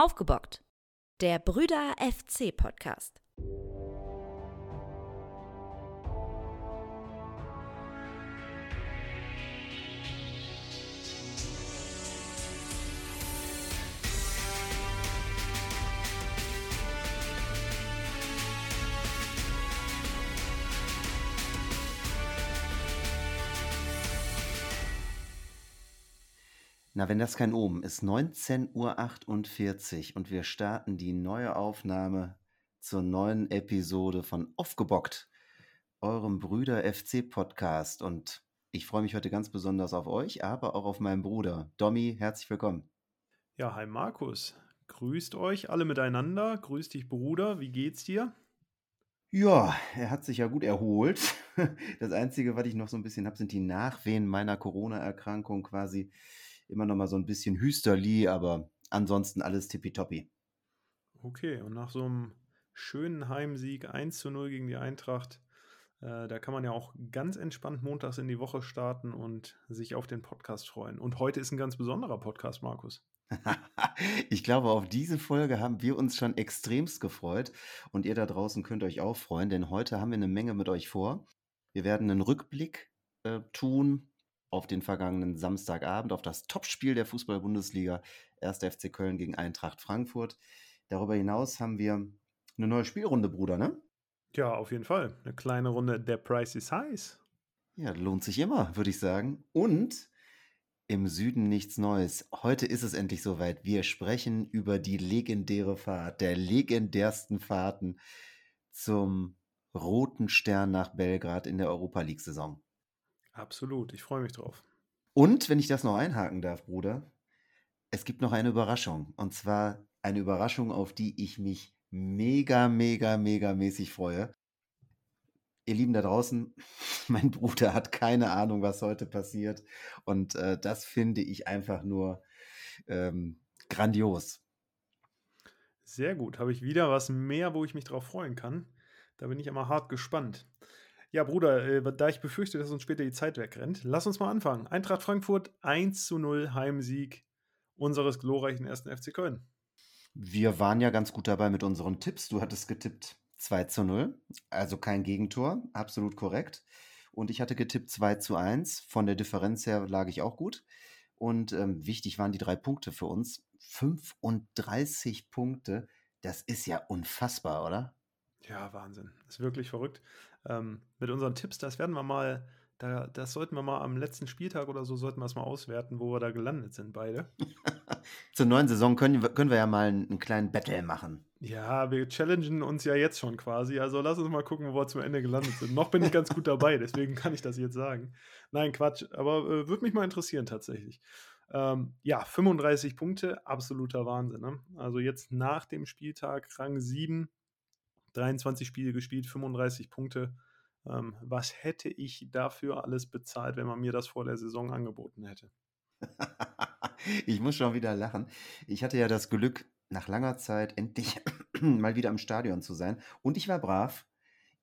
Aufgebockt. Der Brüder FC Podcast. Na, wenn das kein Omen ist, 19.48 Uhr und wir starten die neue Aufnahme zur neuen Episode von Aufgebockt, eurem Brüder FC Podcast. Und ich freue mich heute ganz besonders auf euch, aber auch auf meinen Bruder. Domi, herzlich willkommen. Ja, hi Markus. Grüßt euch alle miteinander. Grüß dich, Bruder. Wie geht's dir? Ja, er hat sich ja gut erholt. Das Einzige, was ich noch so ein bisschen habe, sind die Nachwehen meiner Corona-Erkrankung quasi immer noch mal so ein bisschen Hüsterli, aber ansonsten alles tippitoppi. Okay, und nach so einem schönen Heimsieg 1 zu 0 gegen die Eintracht, äh, da kann man ja auch ganz entspannt montags in die Woche starten und sich auf den Podcast freuen. Und heute ist ein ganz besonderer Podcast, Markus. ich glaube, auf diese Folge haben wir uns schon extremst gefreut und ihr da draußen könnt euch auch freuen, denn heute haben wir eine Menge mit euch vor. Wir werden einen Rückblick äh, tun auf den vergangenen Samstagabend, auf das Topspiel der Fußball-Bundesliga, 1. FC Köln gegen Eintracht Frankfurt. Darüber hinaus haben wir eine neue Spielrunde, Bruder, ne? Ja, auf jeden Fall. Eine kleine Runde Der Price is Heiß. Ja, lohnt sich immer, würde ich sagen. Und im Süden nichts Neues. Heute ist es endlich soweit. Wir sprechen über die legendäre Fahrt, der legendärsten Fahrten zum Roten Stern nach Belgrad in der Europa League-Saison. Absolut, ich freue mich drauf. Und wenn ich das noch einhaken darf, Bruder, es gibt noch eine Überraschung. Und zwar eine Überraschung, auf die ich mich mega, mega, mega mäßig freue. Ihr Lieben da draußen, mein Bruder hat keine Ahnung, was heute passiert. Und äh, das finde ich einfach nur ähm, grandios. Sehr gut. Habe ich wieder was mehr, wo ich mich drauf freuen kann. Da bin ich immer hart gespannt. Ja, Bruder, äh, da ich befürchte, dass uns später die Zeit wegrennt, lass uns mal anfangen. Eintracht Frankfurt 1 zu 0 Heimsieg unseres glorreichen ersten FC Köln. Wir waren ja ganz gut dabei mit unseren Tipps. Du hattest getippt 2 zu 0, also kein Gegentor, absolut korrekt. Und ich hatte getippt 2 zu 1. Von der Differenz her lag ich auch gut. Und ähm, wichtig waren die drei Punkte für uns. 35 Punkte, das ist ja unfassbar, oder? Ja, Wahnsinn. Ist wirklich verrückt ähm, mit unseren Tipps, das werden wir mal, da, das sollten wir mal am letzten Spieltag oder so, sollten wir es mal auswerten, wo wir da gelandet sind, beide. Zur neuen Saison können, können wir ja mal einen, einen kleinen Battle machen. Ja, wir challengen uns ja jetzt schon quasi. Also lass uns mal gucken, wo wir zum Ende gelandet sind. Noch bin ich ganz gut dabei, deswegen kann ich das jetzt sagen. Nein, Quatsch, aber äh, würde mich mal interessieren tatsächlich. Ähm, ja, 35 Punkte, absoluter Wahnsinn. Ne? Also jetzt nach dem Spieltag Rang 7, 23 Spiele gespielt, 35 Punkte. Ähm, was hätte ich dafür alles bezahlt, wenn man mir das vor der Saison angeboten hätte? ich muss schon wieder lachen. Ich hatte ja das Glück, nach langer Zeit endlich mal wieder im Stadion zu sein. Und ich war brav.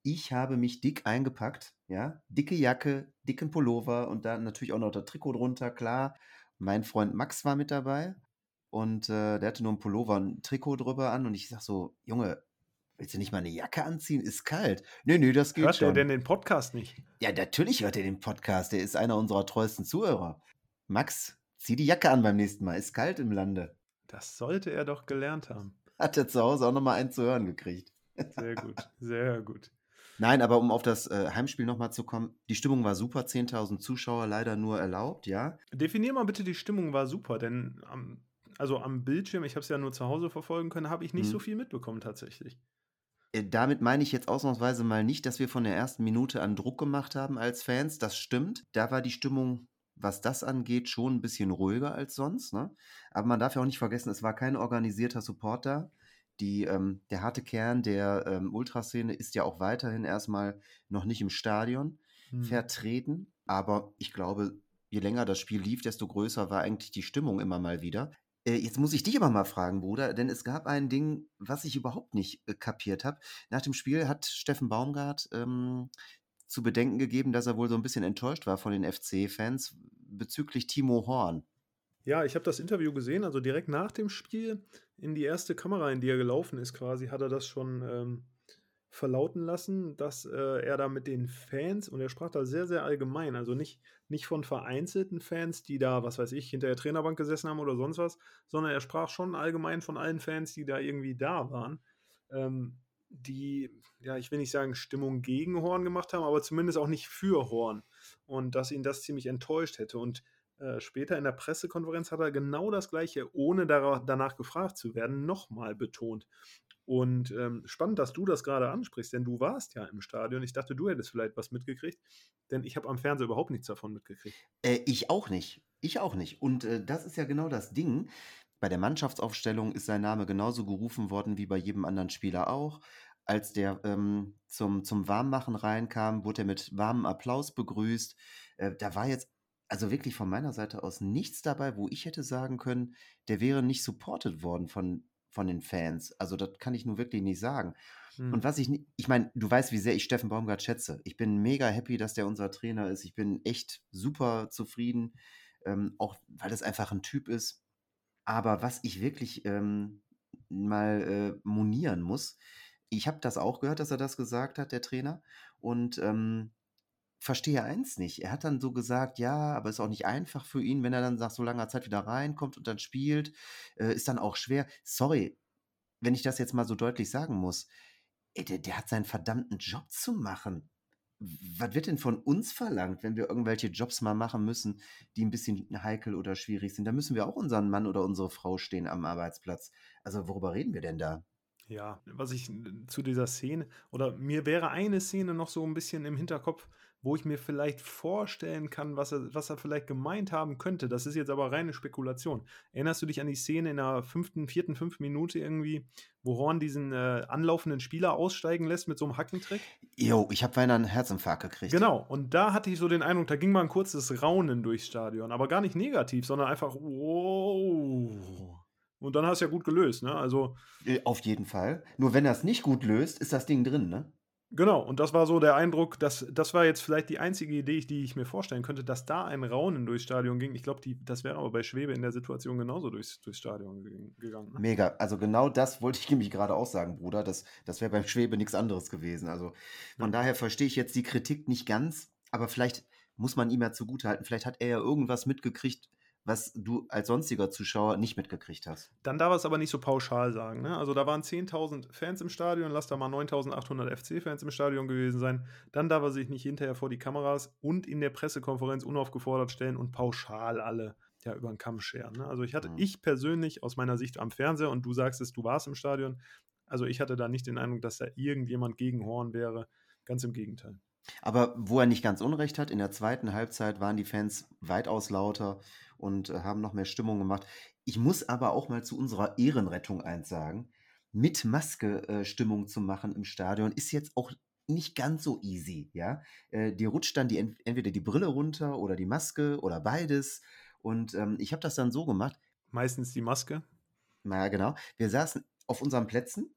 Ich habe mich dick eingepackt, ja, dicke Jacke, dicken Pullover und dann natürlich auch noch das Trikot drunter, klar. Mein Freund Max war mit dabei und äh, der hatte nur ein Pullover und ein Trikot drüber an und ich sag so, Junge, Willst du nicht mal eine Jacke anziehen? Ist kalt. Nee, nee, das geht hört schon. Hört er denn den Podcast nicht? Ja, natürlich hört er den Podcast. Der ist einer unserer treuesten Zuhörer. Max, zieh die Jacke an beim nächsten Mal. Ist kalt im Lande. Das sollte er doch gelernt haben. Hat er zu Hause auch nochmal einen zu hören gekriegt. Sehr gut, sehr gut. Nein, aber um auf das äh, Heimspiel nochmal zu kommen, die Stimmung war super, 10.000 Zuschauer leider nur erlaubt, ja. Definier mal bitte, die Stimmung war super, denn am, also am Bildschirm, ich habe es ja nur zu Hause verfolgen können, habe ich nicht hm. so viel mitbekommen tatsächlich. Äh, damit meine ich jetzt ausnahmsweise mal nicht, dass wir von der ersten Minute an Druck gemacht haben als Fans. Das stimmt. Da war die Stimmung, was das angeht, schon ein bisschen ruhiger als sonst. Ne? Aber man darf ja auch nicht vergessen, es war kein organisierter Support da. Die, ähm, der harte Kern der ähm, Ultraszene ist ja auch weiterhin erstmal noch nicht im Stadion hm. vertreten. Aber ich glaube, je länger das Spiel lief, desto größer war eigentlich die Stimmung immer mal wieder. Äh, jetzt muss ich dich aber mal fragen, Bruder, denn es gab ein Ding, was ich überhaupt nicht äh, kapiert habe. Nach dem Spiel hat Steffen Baumgart ähm, zu bedenken gegeben, dass er wohl so ein bisschen enttäuscht war von den FC-Fans bezüglich Timo Horn. Ja, ich habe das Interview gesehen, also direkt nach dem Spiel. in die erste Kamera, in die er gelaufen ist, quasi, hat er das schon ähm, verlauten lassen, dass äh, er da mit den Fans, und er sprach da sehr, sehr allgemein, also nicht, nicht von vereinzelten Fans, die da, was weiß ich, hinter der Trainerbank gesessen haben oder sonst was, sondern er sprach schon allgemein von allen Fans, die da irgendwie da waren, ähm, die, ja, ich will nicht sagen, Stimmung gegen Horn gemacht haben, aber zumindest auch nicht für Horn. Und dass ihn das ziemlich enttäuscht hätte. Und äh, später in der Pressekonferenz hat er genau das Gleiche, ohne danach gefragt zu werden, nochmal betont. Und ähm, spannend, dass du das gerade ansprichst, denn du warst ja im Stadion. Ich dachte, du hättest vielleicht was mitgekriegt, denn ich habe am Fernseher überhaupt nichts davon mitgekriegt. Äh, ich auch nicht. Ich auch nicht. Und äh, das ist ja genau das Ding. Bei der Mannschaftsaufstellung ist sein Name genauso gerufen worden wie bei jedem anderen Spieler auch. Als der ähm, zum, zum Warmmachen reinkam, wurde er mit warmem Applaus begrüßt. Äh, da war jetzt also wirklich von meiner Seite aus nichts dabei, wo ich hätte sagen können, der wäre nicht supported worden von, von den Fans. Also das kann ich nur wirklich nicht sagen. Hm. Und was ich, ich meine, du weißt, wie sehr ich Steffen Baumgart schätze. Ich bin mega happy, dass der unser Trainer ist. Ich bin echt super zufrieden, ähm, auch weil das einfach ein Typ ist. Aber was ich wirklich ähm, mal äh, monieren muss, ich habe das auch gehört, dass er das gesagt hat, der Trainer. Und ähm, verstehe eins nicht. Er hat dann so gesagt, ja, aber ist auch nicht einfach für ihn, wenn er dann nach so langer Zeit wieder reinkommt und dann spielt. Äh, ist dann auch schwer. Sorry, wenn ich das jetzt mal so deutlich sagen muss. Ey, der, der hat seinen verdammten Job zu machen was wird denn von uns verlangt, wenn wir irgendwelche Jobs mal machen müssen, die ein bisschen heikel oder schwierig sind? Da müssen wir auch unseren Mann oder unsere Frau stehen am Arbeitsplatz. Also worüber reden wir denn da? Ja, was ich zu dieser Szene, oder mir wäre eine Szene noch so ein bisschen im Hinterkopf, wo ich mir vielleicht vorstellen kann, was er, was er vielleicht gemeint haben könnte. Das ist jetzt aber reine Spekulation. Erinnerst du dich an die Szene in der fünften, vierten, fünften Minute irgendwie, wo Horn diesen äh, anlaufenden Spieler aussteigen lässt mit so einem Hackentrick? Jo, ich habe beinahe einen Herzinfarkt gekriegt. Genau, und da hatte ich so den Eindruck, da ging mal ein kurzes Raunen durchs Stadion, aber gar nicht negativ, sondern einfach, wow. Und dann hast du ja gut gelöst, ne? Also. Äh, auf jeden Fall. Nur wenn er es nicht gut löst, ist das Ding drin, ne? Genau, und das war so der Eindruck, dass das war jetzt vielleicht die einzige Idee, die ich mir vorstellen könnte, dass da ein Raunen durchs Stadion ging. Ich glaube, das wäre aber bei Schwebe in der Situation genauso durchs, durchs Stadion gegangen. Ne? Mega, also genau das wollte ich nämlich gerade auch sagen, Bruder. Das, das wäre beim Schwebe nichts anderes gewesen. Also von ja. daher verstehe ich jetzt die Kritik nicht ganz, aber vielleicht muss man ihm ja zugutehalten. Vielleicht hat er ja irgendwas mitgekriegt, was du als sonstiger Zuschauer nicht mitgekriegt hast. Dann darf er es aber nicht so pauschal sagen. Ne? Also da waren 10.000 Fans im Stadion, lass da mal 9.800 FC-Fans im Stadion gewesen sein. Dann darf er sich nicht hinterher vor die Kameras und in der Pressekonferenz unaufgefordert stellen und pauschal alle ja über den Kamm scheren. Ne? Also ich hatte, mhm. ich persönlich aus meiner Sicht am Fernseher und du sagst es, du warst im Stadion, also ich hatte da nicht den Eindruck, dass da irgendjemand gegen Horn wäre. Ganz im Gegenteil. Aber wo er nicht ganz Unrecht hat, in der zweiten Halbzeit waren die Fans weitaus lauter und äh, haben noch mehr Stimmung gemacht. Ich muss aber auch mal zu unserer Ehrenrettung eins sagen. Mit Maske äh, Stimmung zu machen im Stadion ist jetzt auch nicht ganz so easy, ja. Äh, dir rutscht dann die, entweder die Brille runter oder die Maske oder beides. Und ähm, ich habe das dann so gemacht. Meistens die Maske. Na genau. Wir saßen auf unseren Plätzen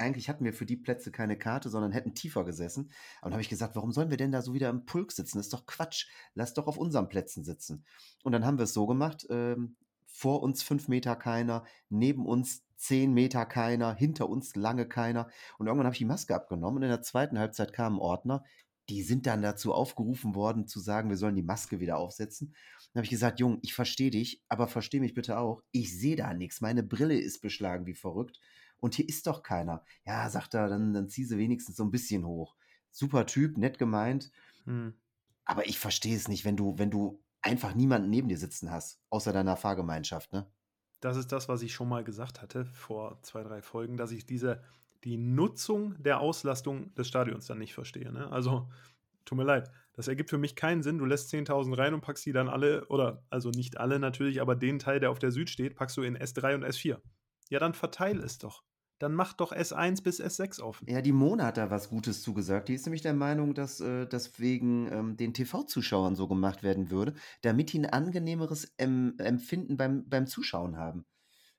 eigentlich hatten wir für die Plätze keine Karte, sondern hätten tiefer gesessen. Und dann habe ich gesagt, warum sollen wir denn da so wieder im Pulk sitzen? Das ist doch Quatsch. Lass doch auf unseren Plätzen sitzen. Und dann haben wir es so gemacht, ähm, vor uns fünf Meter keiner, neben uns zehn Meter keiner, hinter uns lange keiner. Und irgendwann habe ich die Maske abgenommen und in der zweiten Halbzeit kamen Ordner, die sind dann dazu aufgerufen worden, zu sagen, wir sollen die Maske wieder aufsetzen. Dann habe ich gesagt, Jung, ich verstehe dich, aber verstehe mich bitte auch. Ich sehe da nichts. Meine Brille ist beschlagen wie verrückt und hier ist doch keiner. Ja, sagt er, dann, dann zieh sie wenigstens so ein bisschen hoch. Super Typ, nett gemeint. Hm. Aber ich verstehe es nicht, wenn du, wenn du einfach niemanden neben dir sitzen hast, außer deiner Fahrgemeinschaft, ne? Das ist das, was ich schon mal gesagt hatte vor zwei, drei Folgen, dass ich diese, die Nutzung der Auslastung des Stadions dann nicht verstehe. Ne? Also, tut mir leid, das ergibt für mich keinen Sinn. Du lässt 10.000 rein und packst die dann alle, oder also nicht alle natürlich, aber den Teil, der auf der Süd steht, packst du in S3 und S4. Ja, dann verteile es doch dann mach doch S1 bis S6 offen. Ja, die Mona hat da was Gutes zugesagt. Die ist nämlich der Meinung, dass äh, das wegen ähm, den TV-Zuschauern so gemacht werden würde, damit die ein angenehmeres ähm, Empfinden beim, beim Zuschauen haben.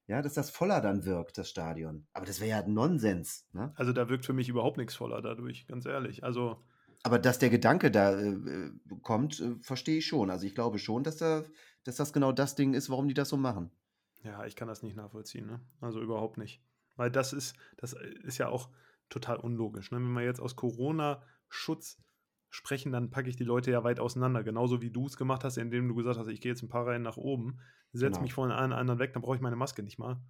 Ja, dass das voller dann wirkt, das Stadion. Aber das wäre ja Nonsens. Ne? Also da wirkt für mich überhaupt nichts voller dadurch, ganz ehrlich. Also. Aber dass der Gedanke da äh, äh kommt, äh, verstehe ich schon. Also ich glaube schon, dass, da, dass das genau das Ding ist, warum die das so machen. Ja, ich kann das nicht nachvollziehen, ne? Also überhaupt nicht. Weil das ist, das ist ja auch total unlogisch. Ne? Wenn wir jetzt aus Corona-Schutz sprechen, dann packe ich die Leute ja weit auseinander. Genauso wie du es gemacht hast, indem du gesagt hast, ich gehe jetzt ein paar Reihen nach oben, setze Genau. mich von allen anderen weg, dann brauche ich meine Maske nicht mal.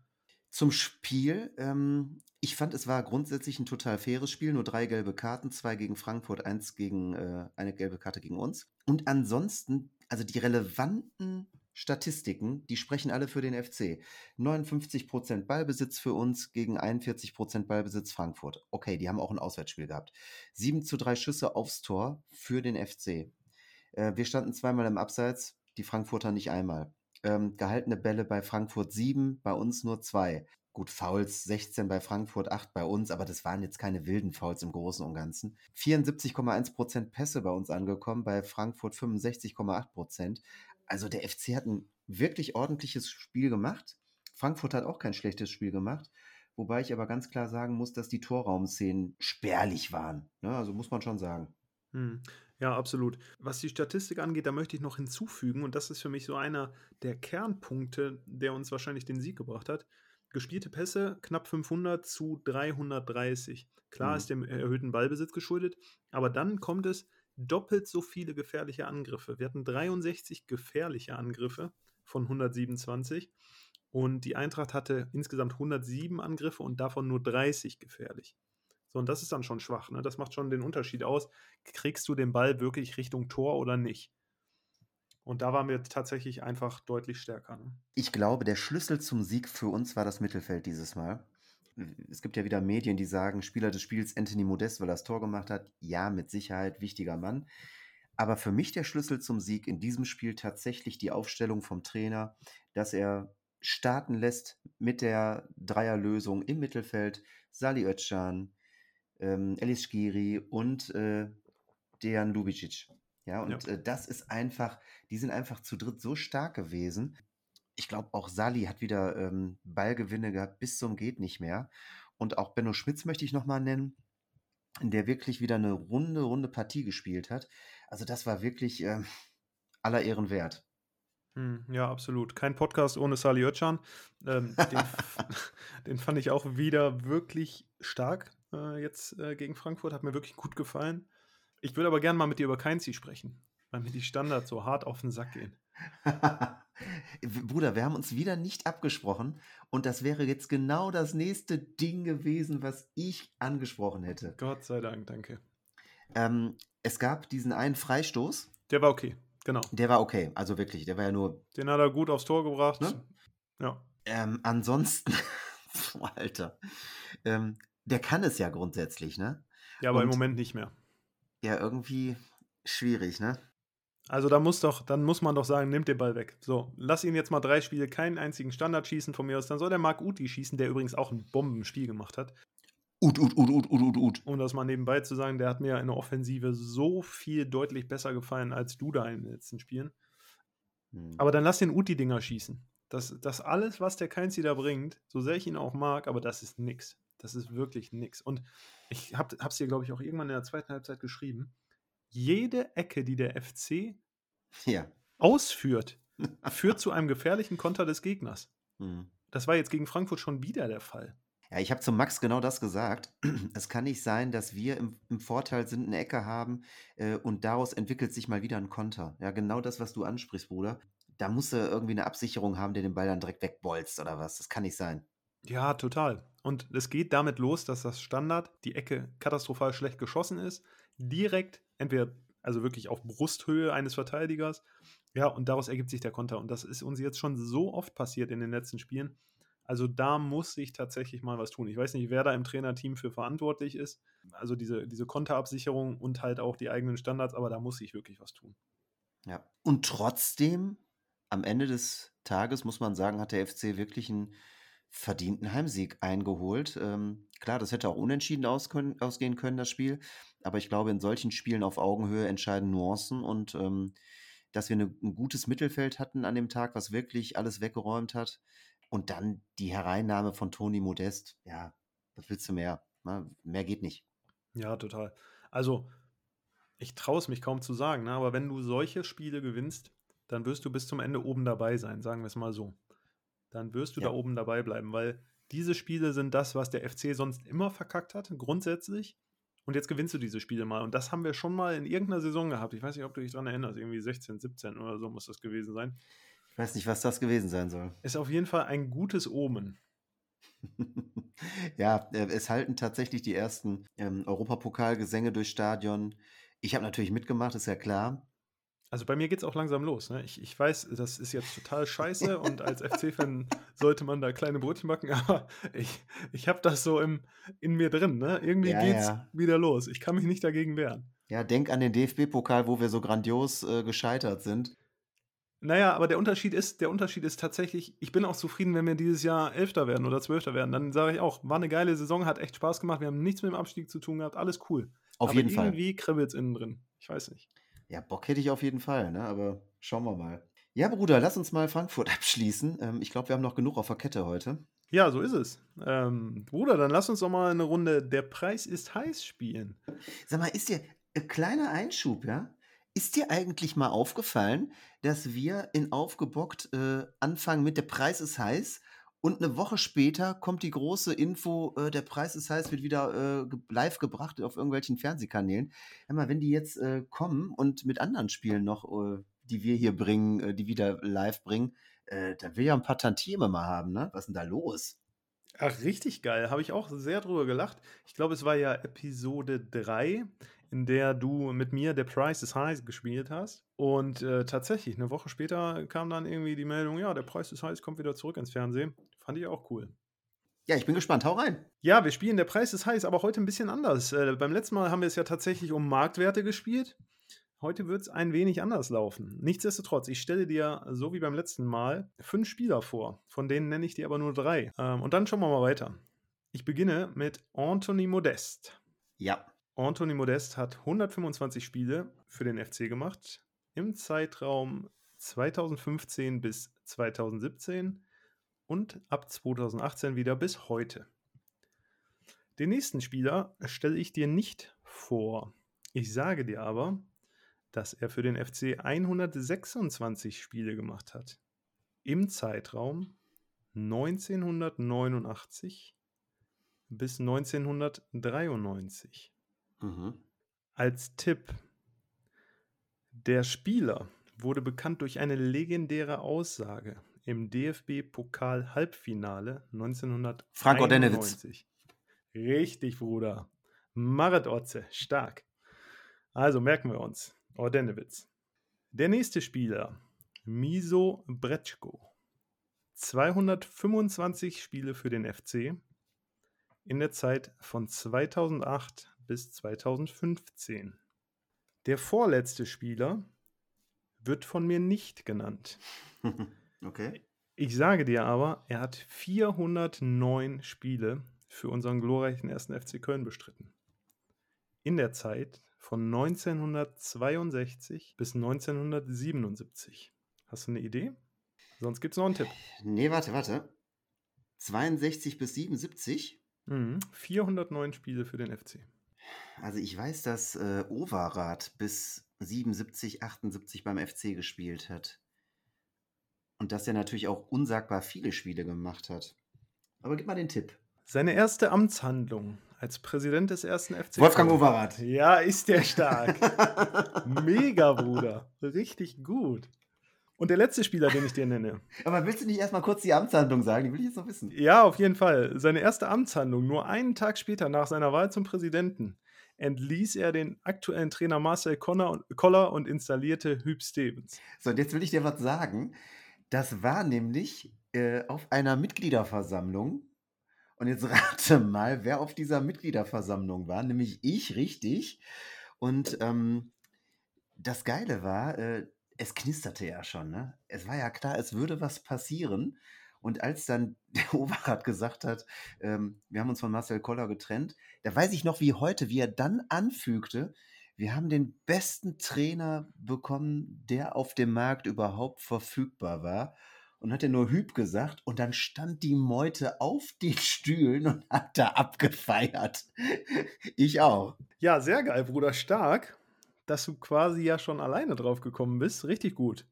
Zum Spiel. Ähm, ich fand, es war grundsätzlich ein total faires Spiel. Nur drei gelbe Karten, zwei gegen Frankfurt, eins gegen äh, eine gelbe Karte gegen uns. Und ansonsten, also die relevanten Statistiken, die sprechen alle für den FC. 59% Ballbesitz für uns gegen 41% Ballbesitz Frankfurt. Okay, die haben auch ein Auswärtsspiel gehabt. 7 zu 3 Schüsse aufs Tor für den FC. Äh, wir standen zweimal im Abseits, die Frankfurter nicht einmal. Ähm, gehaltene Bälle bei Frankfurt 7, bei uns nur 2. Gut, Fouls 16 bei Frankfurt, 8 bei uns, aber das waren jetzt keine wilden Fouls im Großen und Ganzen. 74,1% Pässe bei uns angekommen, bei Frankfurt 65,8%. Also der FC hat ein wirklich ordentliches Spiel gemacht. Frankfurt hat auch kein schlechtes Spiel gemacht. Wobei ich aber ganz klar sagen muss, dass die Torraumszenen spärlich waren. Ne? Also muss man schon sagen. Hm. Ja, absolut. Was die Statistik angeht, da möchte ich noch hinzufügen, und das ist für mich so einer der Kernpunkte, der uns wahrscheinlich den Sieg gebracht hat. Gespielte Pässe knapp 500 zu 330. Klar Mhm. ist dem erhöhten Ballbesitz geschuldet, aber dann kommt es doppelt so viele gefährliche Angriffe. Wir hatten 63 gefährliche Angriffe von 127 und die Eintracht hatte insgesamt 107 Angriffe und davon nur 30 gefährlich. So, und das ist dann schon schwach. Ne? Das macht schon den Unterschied aus. Kriegst du den Ball wirklich Richtung Tor oder nicht? Und da waren wir tatsächlich einfach deutlich stärker. Ne? Ich glaube, der Schlüssel zum Sieg für uns war das Mittelfeld dieses Mal. Es gibt ja wieder Medien, die sagen, Spieler des Spiels Anthony Modest, weil er das Tor gemacht hat. Ja, mit Sicherheit wichtiger Mann. Aber für mich der Schlüssel zum Sieg in diesem Spiel tatsächlich die Aufstellung vom Trainer, dass er starten lässt mit der Dreierlösung im Mittelfeld. Sali Özcan, ähm, Elis Skiri und äh, Dejan Lubicic. Ja, und Ja. Äh, das ist einfach, die sind einfach zu dritt so stark gewesen. Ich glaube, auch Sali hat wieder ähm, Ballgewinne gehabt bis zum geht nicht mehr. Und auch Benno Schmitz möchte ich nochmal nennen, der wirklich wieder eine runde, runde Partie gespielt hat. Also das war wirklich ähm, aller Ehren wert. Hm, ja, absolut. Kein Podcast ohne Sali Özcan. Ähm, den, den fand ich auch wieder wirklich stark äh, jetzt äh, gegen Frankfurt. Hat mir wirklich gut gefallen. Ich würde aber gerne mal mit dir über Keinzi sprechen, weil mir die Standards so hart auf den Sack gehen. Bruder, wir haben uns wieder nicht abgesprochen und das wäre jetzt genau das nächste Ding gewesen, was ich angesprochen hätte. Gott sei Dank, danke. Ähm, es gab diesen einen Freistoß, Der war okay, genau. der war okay, also wirklich, der war ja nur. Den hat er gut aufs Tor gebracht. Ne? Ja. Ähm, ansonsten, Alter, ähm, der kann es ja grundsätzlich, ne? ja, aber im Und- Moment nicht mehr. Ja, irgendwie schwierig, ne? Also da muss doch, dann muss man doch sagen, nimmt den Ball weg. So, lass ihn jetzt mal drei Spiele keinen einzigen Standard schießen von mir aus. Dann soll der Marc Uti schießen, der übrigens auch ein Bombenspiel gemacht hat. Ut, ut, ut, ut, ut, ut, ut. Um das mal nebenbei zu sagen, der hat mir in der Offensive so viel deutlich besser gefallen als du da in den letzten Spielen. Hm. Aber dann lass den Uti-Dinger schießen. Das, das alles, was der Keinzi da bringt, so sehr ich ihn auch mag, aber das ist nix. Das ist wirklich nix. Und ich hab, hab's dir, glaube ich, auch irgendwann in der zweiten Halbzeit geschrieben. Jede Ecke, die der FC Ja. ausführt, führt zu einem gefährlichen Konter des Gegners. Hm. Das war jetzt gegen Frankfurt schon wieder der Fall. Ja, ich habe zu Max genau das gesagt. Es kann nicht sein, dass wir im, im Vorteil sind, eine Ecke haben äh, und daraus entwickelt sich mal wieder ein Konter. Ja, genau das, was du ansprichst, Bruder. Da musst du irgendwie eine Absicherung haben, der den Ball dann direkt wegbolzt oder was. Das kann nicht sein. Ja, total. Und es geht damit los, dass das Standard, die Ecke katastrophal schlecht geschossen ist, direkt entweder, also wirklich auf Brusthöhe eines Verteidigers, ja, und daraus ergibt sich der Konter. Und das ist uns jetzt schon so oft passiert in den letzten Spielen. Also da muss sich tatsächlich mal was tun. Ich weiß nicht, wer da im Trainerteam für verantwortlich ist. Also diese, diese Konterabsicherung und halt auch die eigenen Standards, aber da muss sich wirklich was tun. Ja. Und trotzdem, am Ende des Tages, muss man sagen, hat der FC wirklich einen verdienten Heimsieg eingeholt. Ähm, klar, das hätte auch unentschieden ausgehen können, das Spiel. Aber ich glaube, in solchen Spielen auf Augenhöhe entscheiden Nuancen und ähm, dass wir eine, ein gutes Mittelfeld hatten an dem Tag, was wirklich alles weggeräumt hat. Und dann die Hereinnahme von Toni Modest. Ja, was willst du mehr? Na, mehr geht nicht. Ja, total. Also, ich traue es mich kaum zu sagen, ne? aber wenn du solche Spiele gewinnst, dann wirst du bis zum Ende oben dabei sein, sagen wir es mal so. dann wirst du Ja. da oben dabei bleiben, weil diese Spiele sind das, was der FC sonst immer verkackt hat, grundsätzlich. Und jetzt gewinnst du diese Spiele mal. Und das haben wir schon mal in irgendeiner Saison gehabt. Ich weiß nicht, ob du dich daran erinnerst. Irgendwie 16, 17 oder so muss das gewesen sein. Ich weiß nicht, was das gewesen sein soll. Ist auf jeden Fall ein gutes Omen. ja, äh, es halten tatsächlich die ersten ähm, Europapokalgesänge durchs Stadion. Ich habe natürlich mitgemacht, ist ja klar. Also bei mir geht es auch langsam los. Ne? Ich, ich weiß, das ist jetzt total scheiße und als FC-Fan sollte man da kleine Brötchen backen, aber ich, ich habe das so im, in mir drin. Ne? Irgendwie Ja, geht's ja. wieder los. Ich kann mich nicht dagegen wehren. Ja, denk an den DFB-Pokal, wo wir so grandios äh, gescheitert sind. Naja, aber der Unterschied ist, der Unterschied ist tatsächlich, ich bin auch zufrieden, wenn wir dieses Jahr Elfter werden oder Zwölfter werden. Dann sage ich auch, war eine geile Saison, hat echt Spaß gemacht, wir haben nichts mit dem Abstieg zu tun gehabt, alles cool. Auf aber jeden Fall. irgendwie kribbelt es innen drin. Ich weiß nicht. Ja, Bock hätte ich auf jeden Fall, ne? aber schauen wir mal. Ja, Bruder, lass uns mal Frankfurt abschließen. Ähm, ich glaube, wir haben noch genug auf der Kette heute. Ja, so ist es. Ähm, Bruder, dann lass uns doch mal eine Runde Der Preis ist heiß spielen. Sag mal, ist dir, äh, kleiner Einschub, ja? Ist dir eigentlich mal aufgefallen, dass wir in Aufgebockt äh, anfangen mit Der Preis ist heiß und eine Woche später kommt die große Info, äh, Der Preis ist heiß, wird wieder äh, live gebracht auf irgendwelchen Fernsehkanälen. Mal, wenn die jetzt äh, kommen und mit anderen Spielen noch, äh, die wir hier bringen, äh, die wieder live bringen, äh, da will ja ein paar Tantieme mal haben, ne? Was ist denn da los? Ach, richtig geil. Habe ich auch sehr drüber gelacht. Ich glaube, es war ja Episode 3, in der du mit mir The Price is High gespielt hast. Und äh, tatsächlich, eine Woche später kam dann irgendwie die Meldung, ja, der Preis ist heiß, kommt wieder zurück ins Fernsehen. Fand ich auch cool. Ja, ich bin gespannt. Hau rein. Ja, wir spielen Der Preis ist heiß, aber heute ein bisschen anders. Äh, beim letzten Mal haben wir es ja tatsächlich um Marktwerte gespielt. Heute wird es ein wenig anders laufen. Nichtsdestotrotz, ich stelle dir, so wie beim letzten Mal, fünf Spieler vor. Von denen nenne ich dir aber nur drei. Ähm, und dann schauen wir mal weiter. Ich beginne mit Anthony Modest. Ja. Anthony Modest hat 125 Spiele für den FC gemacht im Zeitraum 2015 bis 2017 und ab 2018 wieder bis heute. Den nächsten Spieler stelle ich dir nicht vor. Ich sage dir aber, dass er für den FC 126 Spiele gemacht hat. Im Zeitraum 1989 bis 1993. Mhm. Als Tipp: Der Spieler wurde bekannt durch eine legendäre Aussage im DFB-Pokal-Halbfinale 1991. Frank Ordenewitz. Richtig, Bruder. Marit Otze, stark. Also merken wir uns. Ordenewitz. Der nächste Spieler, Miso Bretschko. 225 Spiele für den FC in der Zeit von 2008 bis 2015. Der vorletzte Spieler wird von mir nicht genannt. Okay. Ich sage dir aber, er hat 409 Spiele für unseren glorreichen ersten FC Köln bestritten. In der Zeit von 1962 bis 1977. Hast du eine Idee? Sonst gibt es noch einen Tipp. Nee, warte, warte. 62 bis 77. Mhm. 409 Spiele für den FC. Also ich weiß, dass äh, Overath bis 77, 78 beim FC gespielt hat. Und dass er natürlich auch unsagbar viele Spiele gemacht hat. Aber gib mal den Tipp. Seine erste Amtshandlung als Präsident des ersten FC. Wolfgang. Overath. Ja, ist der stark. Mega, Bruder. Richtig gut. Und der letzte Spieler, den ich dir nenne. Aber willst du nicht erstmal kurz die Amtshandlung sagen? Die will ich jetzt noch wissen. Ja, auf jeden Fall. Seine erste Amtshandlung, nur einen Tag später nach seiner Wahl zum Präsidenten, entließ er den aktuellen Trainer Marcel Koller und installierte Hüb Stevens. So, und jetzt will ich dir was sagen. Das war nämlich äh, auf einer Mitgliederversammlung. Und jetzt rate mal, wer auf dieser Mitgliederversammlung war. Nämlich ich, richtig. Und ähm, das Geile war, äh, es knisterte ja schon. Ne? Es war ja klar, es würde was passieren. Und als dann der Overath gesagt hat, ähm, wir haben uns von Marcel Koller getrennt, da weiß ich noch wie heute, wie er dann anfügte, wir haben den besten Trainer bekommen, der auf dem Markt überhaupt verfügbar war. Und hat er nur Hüb gesagt und dann stand die Meute auf den Stühlen und hat da abgefeiert. Ich auch. Ja, sehr geil, Bruder, stark, dass du quasi ja schon alleine drauf gekommen bist. Richtig gut.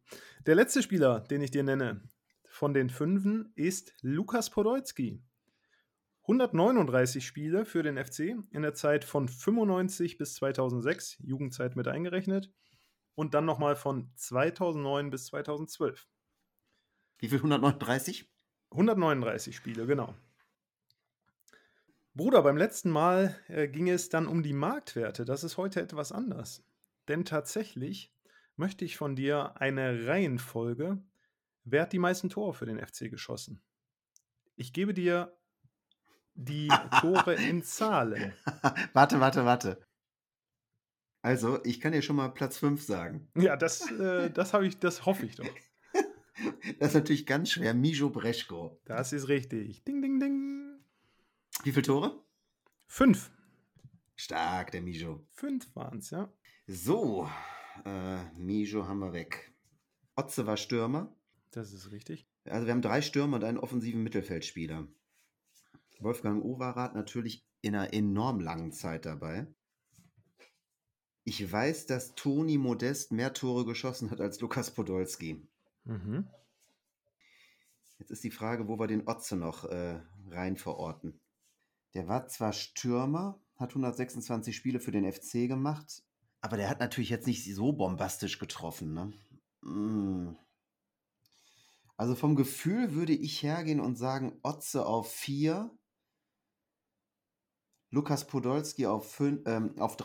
Der letzte Spieler, den ich dir nenne, von den Fünfen ist Lukas Podolski. 139 Spiele für den FC in der Zeit von 95 bis 2006, Jugendzeit mit eingerechnet, und dann nochmal von 2009 bis 2012. Wie viel? 139? 139 Spiele, genau. Bruder, beim letzten Mal äh, ging es dann um die Marktwerte. Das ist heute etwas anders. Denn tatsächlich möchte ich von dir eine Reihenfolge. Wer hat die meisten Tore für den FC geschossen? Ich gebe dir die Tore in Zahlen. warte, warte, warte. Also, ich kann dir schon mal Platz 5 sagen. Ja, das, äh, das, ich, das hoffe ich doch. Das ist natürlich ganz schwer. Mijo Breschko. Das ist richtig. Ding, ding, ding. Wie viele Tore? Fünf. Stark, der Mijo. Fünf waren es, ja. So, äh, Mijo haben wir weg. Otze war Stürmer. Das ist richtig. Also wir haben drei Stürmer und einen offensiven Mittelfeldspieler. Wolfgang Overath natürlich in einer enorm langen Zeit dabei. Ich weiß, dass Toni Modest mehr Tore geschossen hat als Lukas Podolski. Mhm. Jetzt ist die Frage, wo wir den Otze noch äh, rein verorten. Der war zwar Stürmer, hat 126 Spiele für den FC gemacht, aber der hat natürlich jetzt nicht so bombastisch getroffen. Ne? Mm. Also vom Gefühl würde ich hergehen und sagen, Otze auf 4, Lukas Podolski auf 3, ähm, auf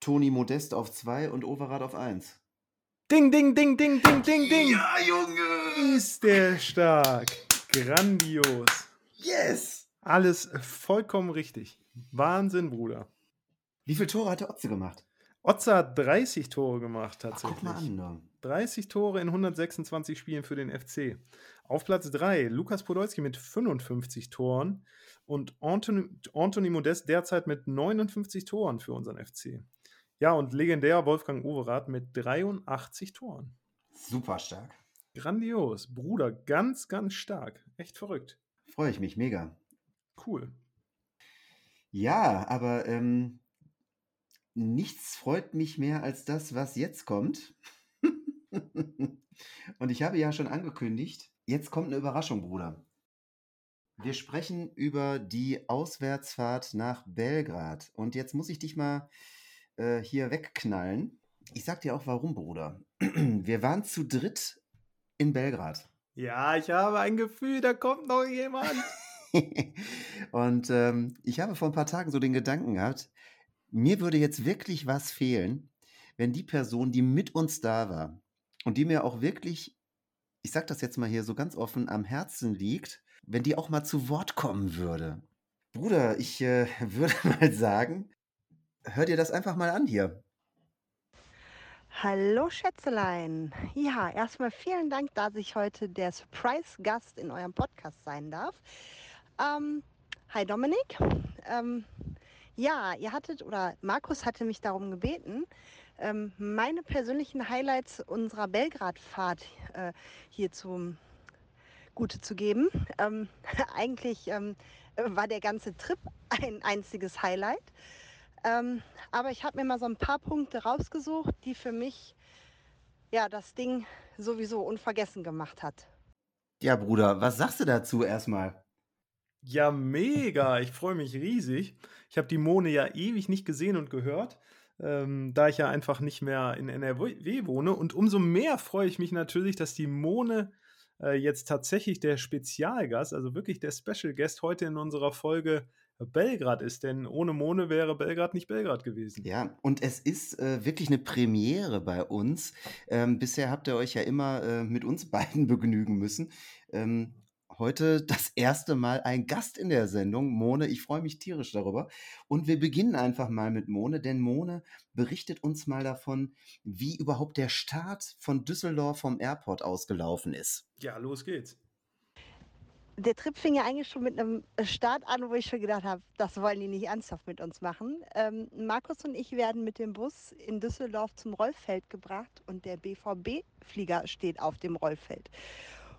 Toni Modest auf 2 und Overath auf 1. Ding, ding, ding, ding, ding, ding, ding. Ja, Junge. Ist der stark. Grandios. Yes. Alles vollkommen richtig. Wahnsinn, Bruder. Wie viele Tore hat der Otze gemacht? Otze hat 30 Tore gemacht tatsächlich. Ach, guck mal an. 30 Tore in 126 Spielen für den FC. Auf Platz 3 Lukas Podolski mit 55 Toren und Anthony, Anthony Modest derzeit mit 59 Toren für unseren FC. Ja, und legendär Wolfgang Overath mit 83 Toren. Super stark. Grandios. Bruder, ganz, ganz stark. Echt verrückt. Freue ich mich, mega. Cool. Ja, aber ähm, nichts freut mich mehr als das, was jetzt kommt. Und ich habe ja schon angekündigt, jetzt kommt eine Überraschung, Bruder. Wir sprechen über die Auswärtsfahrt nach Belgrad. Und jetzt muss ich dich mal äh, hier wegknallen. Ich sag dir auch warum, Bruder. Wir waren zu dritt in Belgrad. Ja, ich habe ein Gefühl, da kommt noch jemand. und ähm, ich habe vor ein paar Tagen so den Gedanken gehabt, mir würde jetzt wirklich was fehlen, wenn die Person, die mit uns da war und die mir auch wirklich, ich sag das jetzt mal hier so ganz offen, am Herzen liegt, wenn die auch mal zu Wort kommen würde. Bruder, ich äh, würde mal sagen, hör dir das einfach mal an hier. Hallo Schätzelein. Ja, erstmal vielen Dank, dass ich heute der Surprise-Gast in eurem Podcast sein darf. Ähm, hi Dominik. Ähm, ja, ihr hattet oder Markus hatte mich darum gebeten, ähm, meine persönlichen Highlights unserer Belgrad-Fahrt äh, hier zum Gute zu geben. Ähm, eigentlich ähm, war der ganze Trip ein einziges Highlight. Ähm, aber ich habe mir mal so ein paar Punkte rausgesucht, die für mich ja das Ding sowieso unvergessen gemacht hat. Ja, Bruder, was sagst du dazu erstmal? Ja, mega. Ich freue mich riesig. Ich habe die Mone ja ewig nicht gesehen und gehört, ähm, da ich ja einfach nicht mehr in NRW wohne. Und umso mehr freue ich mich natürlich, dass die Mone äh, jetzt tatsächlich der Spezialgast, also wirklich der Special Guest heute in unserer Folge Belgrad ist, denn ohne Mone wäre Belgrad nicht Belgrad gewesen. Ja, und es ist äh, wirklich eine Premiere bei uns. Ähm, bisher habt ihr euch ja immer äh, mit uns beiden begnügen müssen. Ähm, heute das erste Mal ein Gast in der Sendung. Mone, ich freue mich tierisch darüber. Und wir beginnen einfach mal mit Mone, denn Mone berichtet uns mal davon, wie überhaupt der Start von Düsseldorf vom Airport ausgelaufen ist. Ja, los geht's der Trip fing ja eigentlich schon mit einem Start an, wo ich schon gedacht habe, das wollen die nicht ernsthaft mit uns machen. Ähm, Markus und ich werden mit dem Bus in Düsseldorf zum Rollfeld gebracht und der BVB-Flieger steht auf dem Rollfeld.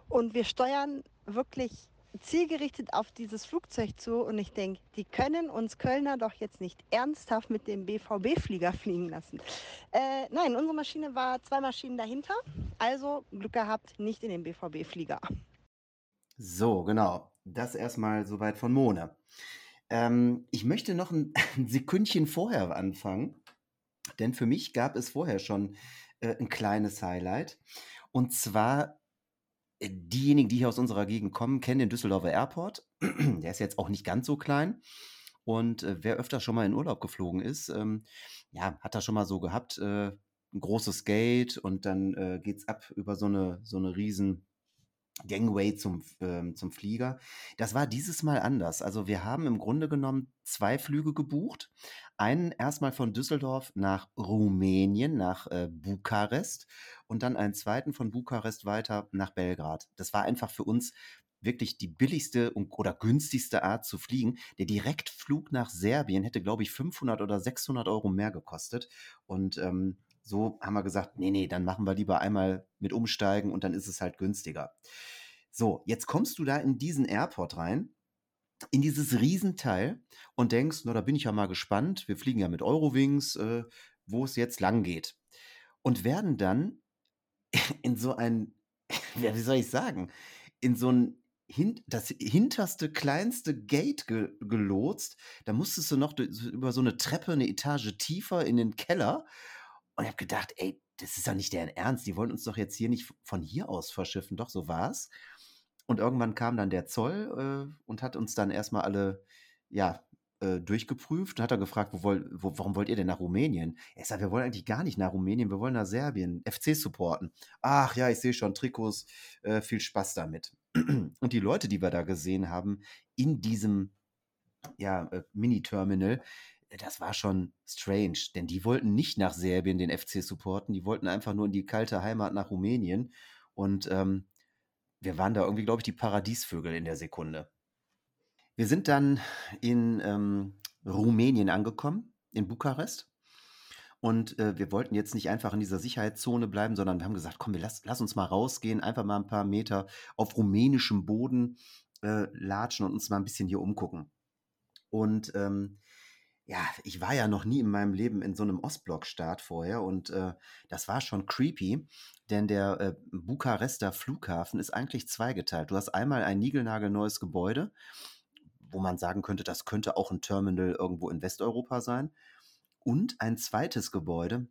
Und wir steuern wirklich zielgerichtet auf dieses Flugzeug zu und ich denke, die können uns Kölner doch jetzt nicht ernsthaft mit dem BVB-Flieger fliegen lassen. Äh, nein, unsere Maschine war zwei Maschinen dahinter, also Glück gehabt, nicht in dem BVB-Flieger. So, genau. Das erstmal soweit von Mona. Ähm, ich möchte noch ein, ein Sekündchen vorher anfangen, denn für mich gab es vorher schon äh, ein kleines Highlight. Und zwar diejenigen, die hier aus unserer Gegend kommen, kennen den Düsseldorfer Airport. Der ist jetzt auch nicht ganz so klein. Und äh, wer öfter schon mal in Urlaub geflogen ist, ähm, ja, hat das schon mal so gehabt, äh, ein großes Gate und dann äh, es ab über so eine, so eine riesen Gangway zum, ähm, zum Flieger. Das war dieses Mal anders. Also wir haben im Grunde genommen zwei Flüge gebucht. Einen erstmal von Düsseldorf nach Rumänien, nach äh, Bukarest und dann einen zweiten von Bukarest weiter nach Belgrad. Das war einfach für uns wirklich die billigste und, oder günstigste Art zu fliegen. Der Direktflug nach Serbien hätte, glaube ich, 500 oder 600 Euro mehr gekostet. Und ähm, so haben wir gesagt, nee, nee, dann machen wir lieber einmal mit umsteigen und dann ist es halt günstiger. So, jetzt kommst du da in diesen Airport rein, in dieses Riesenteil und denkst, na, da bin ich ja mal gespannt. Wir fliegen ja mit Eurowings, äh, wo es jetzt lang geht. Und werden dann in so ein, ja, wie soll ich sagen, in so ein das hinterste, kleinste Gate ge gelotst. Da musstest du noch über so eine Treppe eine Etage tiefer in den Keller und ich habe gedacht, ey, das ist doch nicht deren Ernst. Die wollen uns doch jetzt hier nicht von hier aus verschiffen. Doch, so war's. Und irgendwann kam dann der Zoll äh, und hat uns dann erstmal alle, ja, äh, durchgeprüft und hat er gefragt, wo wollt, wo, warum wollt ihr denn nach Rumänien? Er sagt, wir wollen eigentlich gar nicht nach Rumänien, wir wollen nach Serbien, FC supporten. Ach ja, ich sehe schon Trikots, äh, viel Spaß damit. Und die Leute, die wir da gesehen haben, in diesem ja, äh, Mini-Terminal, das war schon strange, denn die wollten nicht nach Serbien den FC supporten, die wollten einfach nur in die kalte Heimat nach Rumänien. Und ähm, wir waren da irgendwie, glaube ich, die Paradiesvögel in der Sekunde. Wir sind dann in ähm, Rumänien angekommen, in Bukarest. Und äh, wir wollten jetzt nicht einfach in dieser Sicherheitszone bleiben, sondern wir haben gesagt, komm, wir lass, lass uns mal rausgehen, einfach mal ein paar Meter auf rumänischem Boden äh, latschen und uns mal ein bisschen hier umgucken. Und ähm, ja, ich war ja noch nie in meinem Leben in so einem Ostblock-Staat vorher und äh, das war schon creepy, denn der äh, Bukarester Flughafen ist eigentlich zweigeteilt. Du hast einmal ein niegelnagelneues Gebäude, wo man sagen könnte, das könnte auch ein Terminal irgendwo in Westeuropa sein, und ein zweites Gebäude,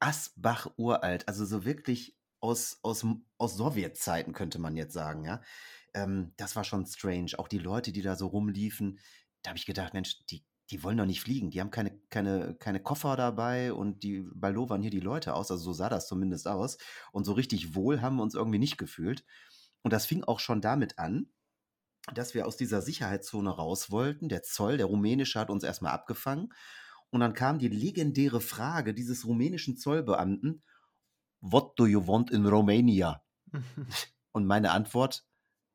Asbach uralt, also so wirklich aus, aus, aus Sowjetzeiten könnte man jetzt sagen, ja. Ähm, das war schon strange. Auch die Leute, die da so rumliefen, da habe ich gedacht, Mensch, die die wollen doch nicht fliegen. Die haben keine, keine, keine Koffer dabei und die ballovern hier die Leute aus. Also so sah das zumindest aus. Und so richtig wohl haben wir uns irgendwie nicht gefühlt. Und das fing auch schon damit an, dass wir aus dieser Sicherheitszone raus wollten. Der Zoll, der rumänische, hat uns erstmal abgefangen. Und dann kam die legendäre Frage dieses rumänischen Zollbeamten: What do you want in Romania? und meine Antwort: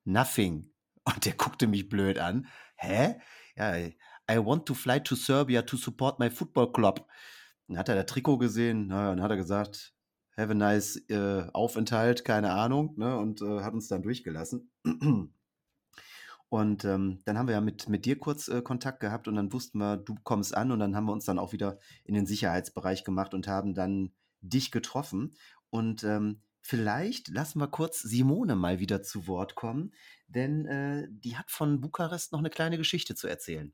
Nothing. Und der guckte mich blöd an. Hä? Ja, I want to fly to Serbia to support my football club. Dann hat er das Trikot gesehen, na, dann hat er gesagt, have a nice äh, Aufenthalt, keine Ahnung, ne, und äh, hat uns dann durchgelassen. Und ähm, dann haben wir ja mit, mit dir kurz äh, Kontakt gehabt und dann wussten wir, du kommst an und dann haben wir uns dann auch wieder in den Sicherheitsbereich gemacht und haben dann dich getroffen. Und ähm, vielleicht lassen wir kurz Simone mal wieder zu Wort kommen, denn äh, die hat von Bukarest noch eine kleine Geschichte zu erzählen.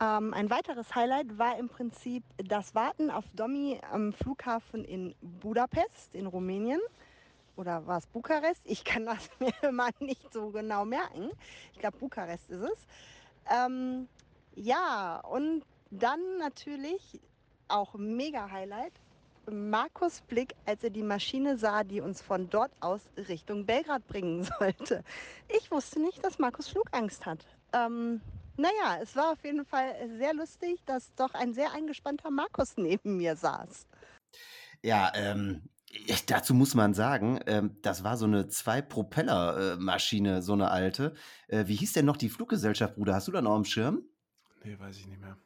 Ähm, ein weiteres Highlight war im Prinzip das Warten auf Domi am Flughafen in Budapest in Rumänien. Oder war es Bukarest? Ich kann das mir immer nicht so genau merken. Ich glaube, Bukarest ist es. Ähm, ja, und dann natürlich auch mega Highlight. Markus Blick, als er die Maschine sah, die uns von dort aus Richtung Belgrad bringen sollte. Ich wusste nicht, dass Markus Flugangst hat. Ähm, naja, es war auf jeden Fall sehr lustig, dass doch ein sehr eingespannter Markus neben mir saß. Ja, ähm, dazu muss man sagen, ähm, das war so eine Zwei-Propeller-Maschine, so eine alte. Äh, wie hieß denn noch die Fluggesellschaft, Bruder? Hast du da noch am Schirm? Nee, weiß ich nicht mehr.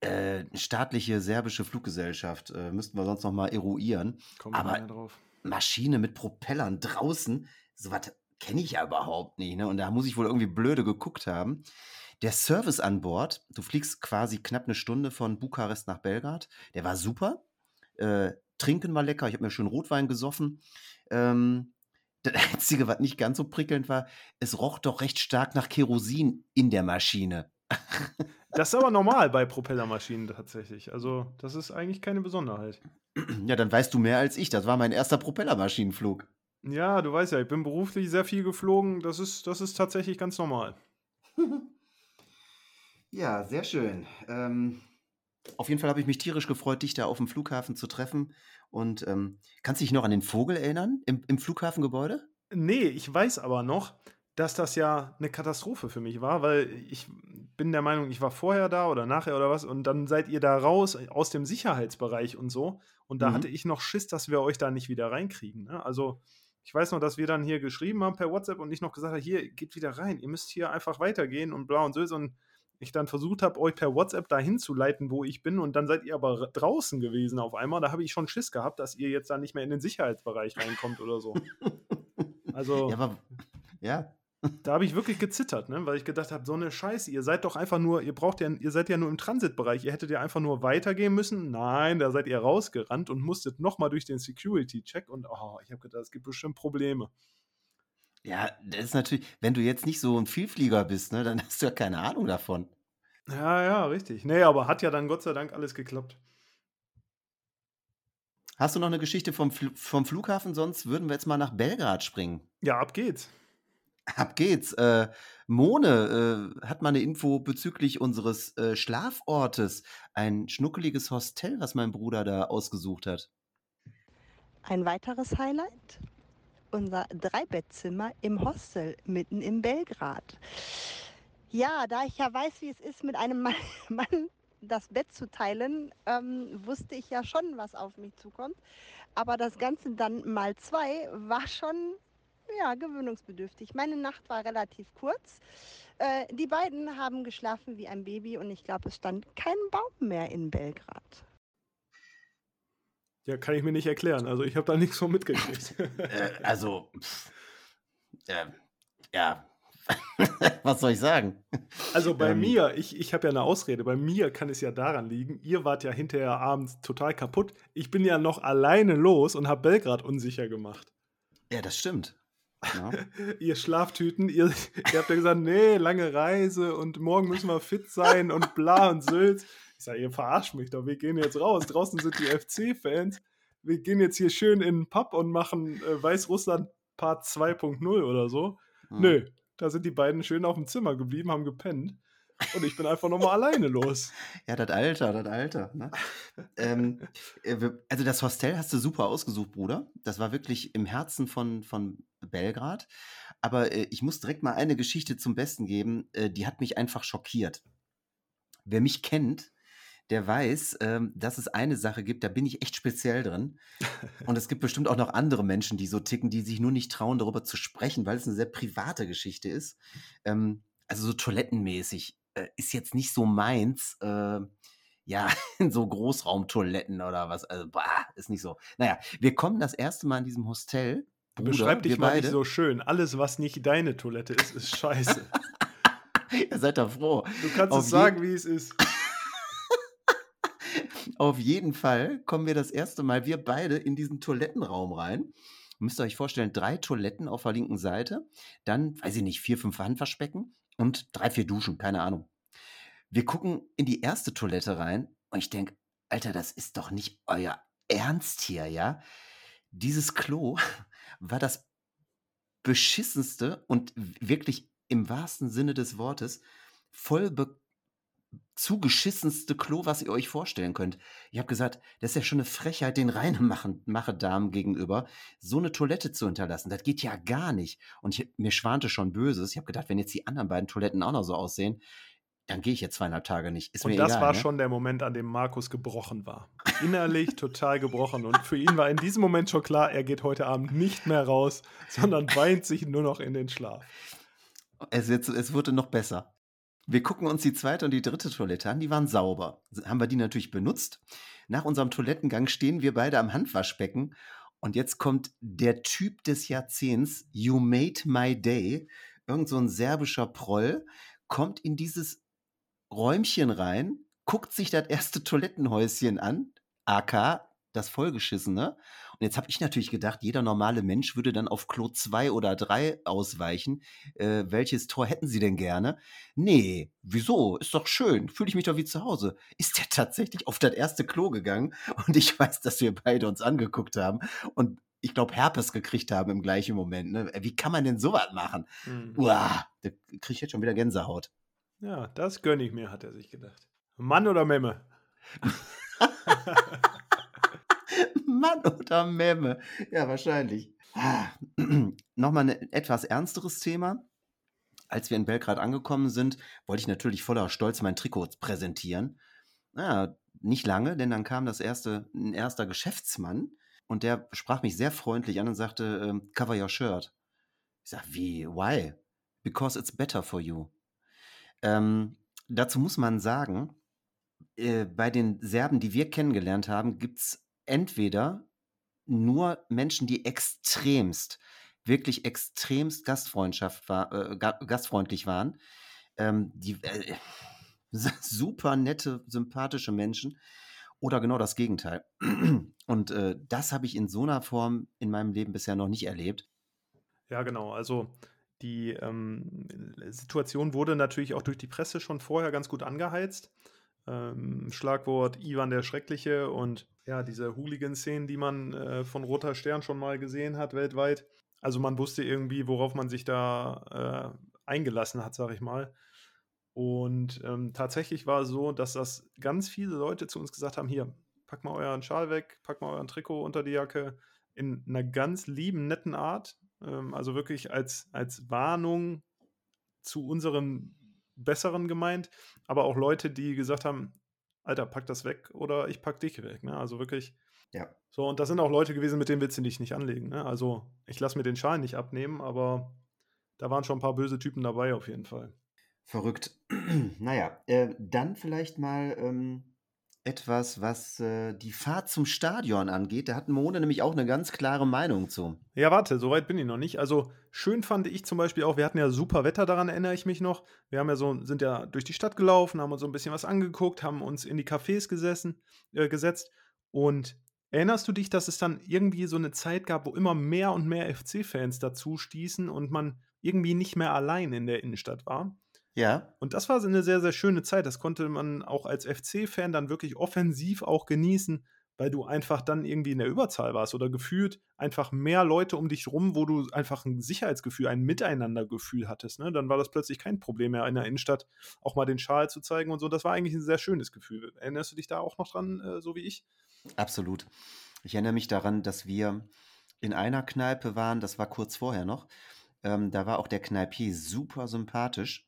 Äh, staatliche serbische Fluggesellschaft. Äh, müssten wir sonst noch mal eruieren. Kommen Aber drauf. Maschine mit Propellern draußen, sowas kenne ich ja überhaupt nicht. Ne? Und da muss ich wohl irgendwie blöde geguckt haben. Der Service an Bord, du fliegst quasi knapp eine Stunde von Bukarest nach Belgrad, der war super. Äh, trinken war lecker, ich habe mir schön Rotwein gesoffen. Ähm, Das Einzige, was nicht ganz so prickelnd war, es roch doch recht stark nach Kerosin in der Maschine. Das ist aber normal bei Propellermaschinen tatsächlich. Also, das ist eigentlich keine Besonderheit. Ja, dann weißt du mehr als ich. Das war mein erster Propellermaschinenflug. Ja, du weißt ja, ich bin beruflich sehr viel geflogen. Das ist, das ist tatsächlich ganz normal. Ja, sehr schön. Ähm, auf jeden Fall habe ich mich tierisch gefreut, dich da auf dem Flughafen zu treffen. Und ähm, kannst du dich noch an den Vogel erinnern im, im Flughafengebäude? Nee, ich weiß aber noch, dass das ja eine Katastrophe für mich war, weil ich bin der Meinung, ich war vorher da oder nachher oder was und dann seid ihr da raus aus dem Sicherheitsbereich und so. Und da Mhm. hatte ich noch Schiss, dass wir euch da nicht wieder reinkriegen. Ne? Also ich weiß noch, dass wir dann hier geschrieben haben per WhatsApp und ich noch gesagt habe, hier, geht wieder rein, ihr müsst hier einfach weitergehen und bla und so. Und ich dann versucht habe, euch per WhatsApp dahin zu leiten, wo ich bin und dann seid ihr aber draußen gewesen auf einmal. Da habe ich schon Schiss gehabt, dass ihr jetzt da nicht mehr in den Sicherheitsbereich reinkommt oder so. Also Ja, aber ja, da habe ich wirklich gezittert, ne? weil ich gedacht habe, so eine Scheiße, ihr seid doch einfach nur, ihr braucht ja, ihr seid ja nur im Transitbereich, ihr hättet ja einfach nur weitergehen müssen. Nein, da seid ihr rausgerannt und musstet nochmal durch den Security-Check und oh, ich habe gedacht, es gibt bestimmt Probleme. ja, das ist natürlich, wenn du jetzt nicht so ein Vielflieger bist, ne, dann hast du ja keine Ahnung davon. Ja, ja, richtig. Nee, aber hat ja dann Gott sei Dank alles geklappt. Hast du noch eine Geschichte vom, Fl vom Flughafen? Sonst würden wir jetzt mal nach Belgrad springen. Ja, ab geht's. Ab geht's. Äh, Mone äh, hat mal eine Info bezüglich unseres äh, Schlafortes. Ein schnuckeliges Hostel, was mein Bruder da ausgesucht hat. Ein weiteres Highlight? Unser Dreibettzimmer im Hostel mitten in Belgrad. Ja, da ich ja weiß, wie es ist, mit einem Mann, das Bett zu teilen, ähm, wusste ich ja schon, was auf mich zukommt. Aber das Ganze dann mal zwei war schon ja, gewöhnungsbedürftig. Meine Nacht war relativ kurz. Äh, die beiden haben geschlafen wie ein Baby und ich glaube, es stand kein Baum mehr in Belgrad. Ja, kann ich mir nicht erklären. Also ich habe da nichts von mitgekriegt. Äh, also, pff, äh, ja, was soll ich sagen? Also bei Ähm. mir, ich, ich habe ja eine Ausrede, bei mir kann es ja daran liegen, ihr wart ja hinterher abends total kaputt. Ich bin ja noch alleine los und habe Belgrad unsicher gemacht. Ja, das stimmt. Ja. Ihr Schlaftüten, ihr, ihr habt ja gesagt, nee, lange Reise und morgen müssen wir fit sein und bla und Sülz. Ich sage, ihr verarscht mich doch, wir gehen jetzt raus. Draußen sind die FC-Fans. Wir gehen jetzt hier schön in den Pub und machen äh, Weißrussland Part 2.0 oder so. Hm. Nö, da sind die beiden schön auf dem Zimmer geblieben, haben gepennt. Und ich bin einfach nochmal alleine los. Ja, das Alter, das Alter. Ne? ähm, äh, also das Hostel hast du super ausgesucht, Bruder. Das war wirklich im Herzen von, von Belgrad. Aber äh, ich muss direkt mal eine Geschichte zum Besten geben, äh, die hat mich einfach schockiert. Wer mich kennt, der weiß, ähm, dass es eine Sache gibt, da bin ich echt speziell drin. Und es gibt bestimmt auch noch andere Menschen, die so ticken, die sich nur nicht trauen, darüber zu sprechen, weil es eine sehr private Geschichte ist. Ähm, also so toilettenmäßig äh, ist jetzt nicht so meins. Äh, ja, in so Großraumtoiletten oder was. Also, bah, ist nicht so. Naja, wir kommen das erste Mal in diesem Hostel. Bruder, Beschreib dich mal beide. nicht so schön. Alles, was nicht deine Toilette ist, ist scheiße. Ihr seid da froh. Du kannst Auf es sagen, wie es ist. Auf jeden Fall kommen wir das erste Mal, wir beide, in diesen Toilettenraum rein. Müsst ihr euch vorstellen, drei Toiletten auf der linken Seite, dann, weiß ich nicht, vier, fünf Handwaschbecken und drei, vier Duschen, keine Ahnung. Wir gucken in die erste Toilette rein und ich denke, Alter, das ist doch nicht euer Ernst hier, ja? Dieses Klo war das beschissenste und wirklich im wahrsten Sinne des Wortes voll be zugeschissenste Klo, was ihr euch vorstellen könnt. Ich habe gesagt, das ist ja schon eine Frechheit den Reinemache-Damen gegenüber, so eine Toilette zu hinterlassen. Das geht ja gar nicht. Und ich, mir schwante schon Böses. Ich habe gedacht, wenn jetzt die anderen beiden Toiletten auch noch so aussehen, dann gehe ich jetzt zweieinhalb Tage nicht. Ist Und mir das egal, war ne? schon der Moment, an dem Markus gebrochen war. Innerlich total gebrochen. Und für ihn war in diesem Moment schon klar, er geht heute Abend nicht mehr raus, sondern weint sich nur noch in den Schlaf. Es, jetzt, es wurde noch besser. Wir gucken uns die zweite und die dritte Toilette an, die waren sauber. Haben wir die natürlich benutzt. Nach unserem Toilettengang stehen wir beide am Handwaschbecken und jetzt kommt der Typ des Jahrzehnts, You Made My Day, irgend so ein serbischer Proll, kommt in dieses Räumchen rein, guckt sich das erste Toilettenhäuschen an, AK, das vollgeschissene, Und jetzt habe ich natürlich gedacht, jeder normale Mensch würde dann auf Klo 2 oder 3 ausweichen. Äh, welches Tor hätten Sie denn gerne? Nee, wieso? Ist doch schön. Fühle ich mich doch wie zu Hause. Ist der tatsächlich auf das erste Klo gegangen? Und ich weiß, dass wir beide uns angeguckt haben und ich glaube, Herpes gekriegt haben im gleichen Moment. Ne? Wie kann man denn sowas machen? Mhm. Uah, da kriege ich jetzt schon wieder Gänsehaut. Ja, das gönne ich mir, hat er sich gedacht. Mann oder Memme? Mann oder Memme. Ja, wahrscheinlich. Ah, Nochmal ein etwas ernsteres Thema. Als wir in Belgrad angekommen sind, wollte ich natürlich voller Stolz mein Trikot präsentieren. Ja, nicht lange, denn dann kam das erste, ein erster Geschäftsmann und der sprach mich sehr freundlich an und sagte, ähm, cover your shirt. Ich sag, wie, why? Because it's better for you. Ähm, dazu muss man sagen, äh, bei den Serben, die wir kennengelernt haben, gibt es entweder nur Menschen, die extremst, wirklich extremst Gastfreundschaft war, äh, ga- gastfreundlich waren, ähm, die äh, super nette, sympathische Menschen, oder genau das Gegenteil. Und äh, das habe ich in so einer Form in meinem Leben bisher noch nicht erlebt. Ja, genau. Also die ähm, Situation wurde natürlich auch durch die Presse schon vorher ganz gut angeheizt. Ähm, Schlagwort Ivan der Schreckliche und ja, diese Hooligan-Szenen, die man äh, von Roter Stern schon mal gesehen hat weltweit. Also man wusste irgendwie, worauf man sich da äh, eingelassen hat, sag ich mal. Und ähm, tatsächlich war es so, dass das ganz viele Leute zu uns gesagt haben: Hier, packt mal euren Schal weg, packt mal euren Trikot unter die Jacke. In einer ganz lieben, netten Art. Ähm, also wirklich als, als Warnung zu unseren Besseren gemeint, aber auch Leute, die gesagt haben: Alter, pack das weg oder ich pack dich weg. Ne? Also wirklich. Ja. So, und das sind auch Leute gewesen, mit denen willst du dich nicht anlegen. Ne? Also, ich lasse mir den Schal nicht abnehmen, aber da waren schon ein paar böse Typen dabei, auf jeden Fall. Verrückt. naja, äh, dann vielleicht mal ähm, etwas, was äh, die Fahrt zum Stadion angeht. Da hat Mone nämlich auch eine ganz klare Meinung zu. Ja, warte, so weit bin ich noch nicht. Also schön fand ich zum Beispiel auch, wir hatten ja super Wetter, daran erinnere ich mich noch. Wir haben ja so, sind ja durch die Stadt gelaufen, haben uns so ein bisschen was angeguckt, haben uns in die Cafés gesessen, äh, gesetzt. Und erinnerst du dich, dass es dann irgendwie so eine Zeit gab, wo immer mehr und mehr FC-Fans dazu stießen und man irgendwie nicht mehr allein in der Innenstadt war? Ja. Und das war so eine sehr, sehr schöne Zeit. Das konnte man auch als FC-Fan dann wirklich offensiv auch genießen, weil du einfach dann irgendwie in der Überzahl warst oder gefühlt einfach mehr Leute um dich rum, wo du einfach ein Sicherheitsgefühl, ein Miteinandergefühl hattest. Ne? Dann war das plötzlich kein Problem mehr in der Innenstadt, auch mal den Schal zu zeigen und so. Das war eigentlich ein sehr schönes Gefühl. Erinnerst du dich da auch noch dran, äh, so wie ich? Absolut. Ich erinnere mich daran, dass wir in einer Kneipe waren, das war kurz vorher noch. Ähm, da war auch der Kneipier super sympathisch.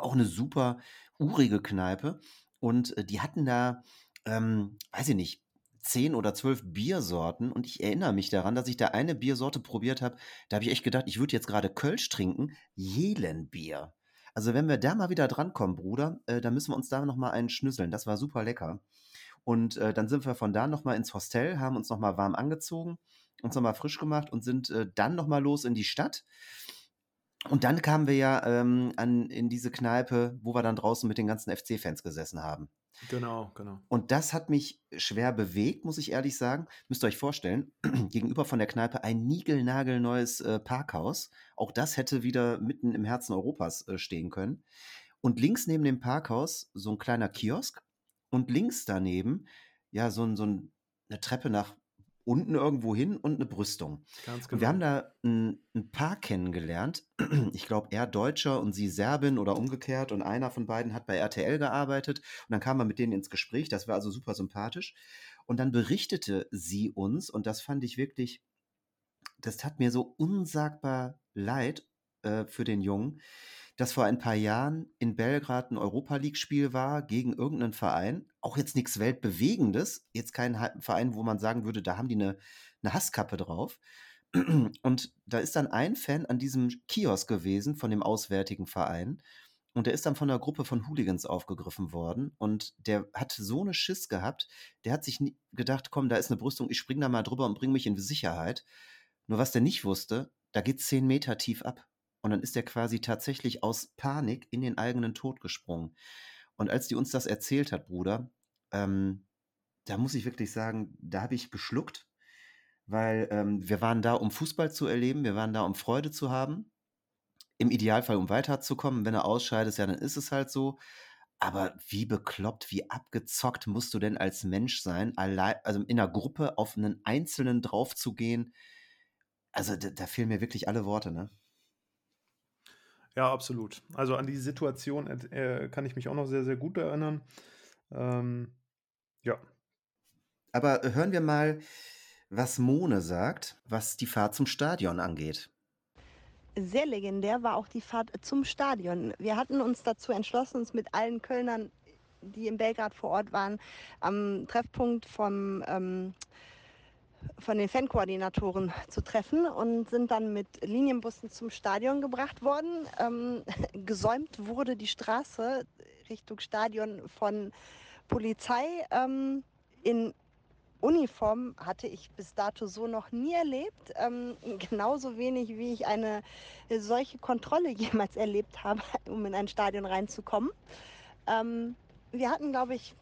Auch eine super urige Kneipe. Und äh, die hatten da, ähm, weiß ich nicht, zehn oder zwölf Biersorten. Und ich erinnere mich daran, dass ich da eine Biersorte probiert habe. Da habe ich echt gedacht, ich würde jetzt gerade Kölsch trinken. Jelenbier. Also wenn wir da mal wieder drankommen, Bruder, äh, dann müssen wir uns da nochmal einen schnüsseln. Das war super lecker. Und äh, dann sind wir von da nochmal ins Hostel, haben uns nochmal warm angezogen, uns nochmal frisch gemacht und sind äh, dann nochmal los in die Stadt. Und dann kamen wir ja ähm, an, in diese Kneipe, wo wir dann draußen mit den ganzen FC-Fans gesessen haben. Genau, genau. Und das hat mich schwer bewegt, muss ich ehrlich sagen. Müsst ihr euch vorstellen, gegenüber von der Kneipe ein niegelnagelneues äh, Parkhaus. Auch das hätte wieder mitten im Herzen Europas äh, stehen können. Und links neben dem Parkhaus so ein kleiner Kiosk und links daneben ja so, ein, so ein, eine Treppe nach unten irgendwo hin und eine Brüstung. Ganz Und wir haben genau. da ein, ein Paar kennengelernt. Ich glaube, er Deutscher und sie Serbin oder umgekehrt. Und einer von beiden hat bei RTL gearbeitet. Und dann kam man mit denen ins Gespräch. Das war also super sympathisch. Und dann berichtete sie uns, und das fand ich wirklich, das tat mir so unsagbar leid äh, für den Jungen, dass vor ein paar Jahren in Belgrad ein Europa League-Spiel war gegen irgendeinen Verein. Auch jetzt nichts Weltbewegendes. Jetzt kein Verein, wo man sagen würde, da haben die eine, eine Hasskappe drauf. Und da ist dann ein Fan an diesem Kiosk gewesen von dem auswärtigen Verein. Und der ist dann von einer Gruppe von Hooligans aufgegriffen worden. Und der hat so eine Schiss gehabt, der hat sich gedacht, komm, da ist eine Brüstung, ich spring da mal drüber und bring mich in Sicherheit. Nur was der nicht wusste, da geht zehn Meter tief ab. Und dann ist er quasi tatsächlich aus Panik in den eigenen Tod gesprungen. Und als die uns das erzählt hat, Bruder, ähm, da muss ich wirklich sagen, da habe ich geschluckt, weil ähm, wir waren da, um Fußball zu erleben, wir waren da, um Freude zu haben. Im Idealfall, um weiterzukommen. Wenn er ausscheidet, ja, dann ist es halt so. Aber wie bekloppt, wie abgezockt musst du denn als Mensch sein, allein, also in einer Gruppe auf einen Einzelnen draufzugehen? Also da, da fehlen mir wirklich alle Worte, ne? Ja, absolut. Also an die Situation äh, kann ich mich auch noch sehr, sehr gut erinnern. Ähm, ja. Aber hören wir mal, was Mone sagt, was die Fahrt zum Stadion angeht. Sehr legendär war auch die Fahrt zum Stadion. Wir hatten uns dazu entschlossen, uns mit allen Kölnern, die in Belgrad vor Ort waren, am Treffpunkt vom, ähm, von den Fankoordinatoren zu treffen und sind dann mit Linienbussen zum Stadion gebracht worden. Ähm, gesäumt wurde die Straße Richtung Stadion von Polizei ähm, in Uniform hatte ich bis dato so noch nie erlebt. Ähm, genauso wenig, wie ich eine solche Kontrolle jemals erlebt habe, um in ein Stadion reinzukommen. Ähm, wir hatten, glaube ich,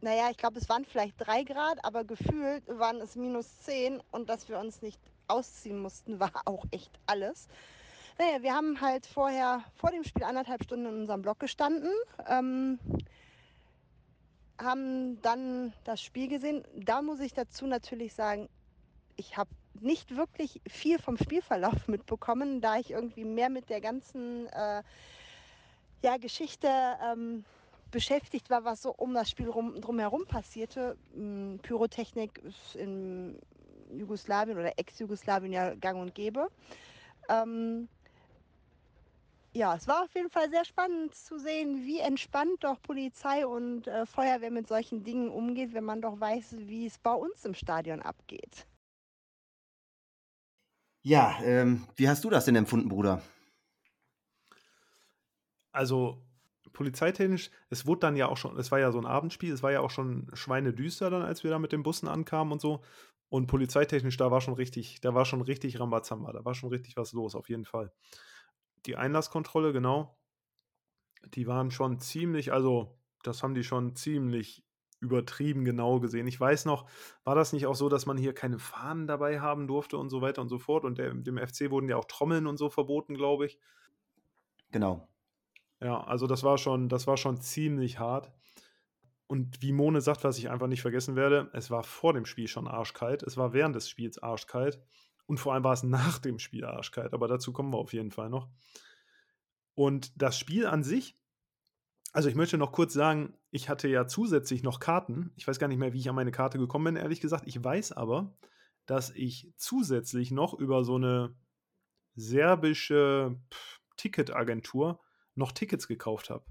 naja, ich glaube, es waren vielleicht drei Grad, aber gefühlt waren es minus zehn und dass wir uns nicht ausziehen mussten, war auch echt alles. Naja, wir haben halt vorher, vor dem Spiel anderthalb Stunden in unserem Block gestanden. Ähm, haben dann das Spiel gesehen. Da muss ich dazu natürlich sagen, ich habe nicht wirklich viel vom Spielverlauf mitbekommen, da ich irgendwie mehr mit der ganzen äh, ja, Geschichte ähm, beschäftigt war, was so um das Spiel rum, drumherum passierte. Ähm, Pyrotechnik ist in Jugoslawien oder Ex-Jugoslawien ja gang und gäbe. Ähm, ja, es war auf jeden Fall sehr spannend zu sehen, wie entspannt doch Polizei und äh, Feuerwehr mit solchen Dingen umgeht, wenn man doch weiß, wie es bei uns im Stadion abgeht. Ja, ähm, wie hast du das denn empfunden, Bruder? Also polizeitechnisch, es wurde dann ja auch schon, es war ja so ein Abendspiel, es war ja auch schon schweinedüster dann, als wir da mit den Bussen ankamen und so. Und polizeitechnisch, da war schon richtig, da war schon richtig Rambazamba, da war schon richtig was los, auf jeden Fall die Einlasskontrolle, genau, die waren schon ziemlich, also das haben die schon ziemlich übertrieben genau gesehen. Ich weiß noch, war das nicht auch so, dass man hier keine Fahnen dabei haben durfte und so weiter und so fort? Und der, dem FC wurden ja auch Trommeln und so verboten, glaube ich. Genau. Ja, also das war schon, das war schon ziemlich hart. Und wie Mone sagt, was ich einfach nicht vergessen werde, es war vor dem Spiel schon arschkalt, es war während des Spiels arschkalt. Und vor allem war es nach dem Spiel arschkalt, aber dazu kommen wir auf jeden Fall noch. Und das Spiel an sich, also ich möchte noch kurz sagen, ich hatte ja zusätzlich noch Karten. Ich weiß gar nicht mehr, wie ich an meine Karte gekommen bin, ehrlich gesagt. Ich weiß aber, dass ich zusätzlich noch über so eine serbische Ticketagentur noch Tickets gekauft habe.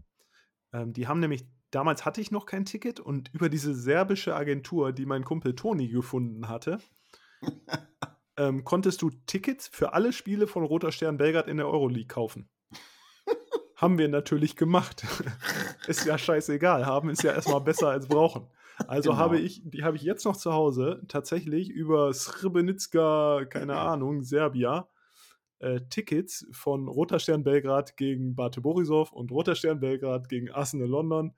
Ähm, die haben nämlich, damals hatte ich noch kein Ticket und über diese serbische Agentur, die mein Kumpel Toni gefunden hatte, ähm, konntest du Tickets für alle Spiele von Roter Stern Belgrad in der Euroleague kaufen. Haben wir natürlich gemacht. ist ja scheißegal. Haben ist ja erstmal besser als brauchen. Also genau. habe ich, die habe ich jetzt noch zu Hause tatsächlich über Srebrenica, keine Ahnung, Serbia, äh, Tickets von Roter Stern Belgrad gegen Bate Borisov und Roter Stern Belgrad gegen Arsenal London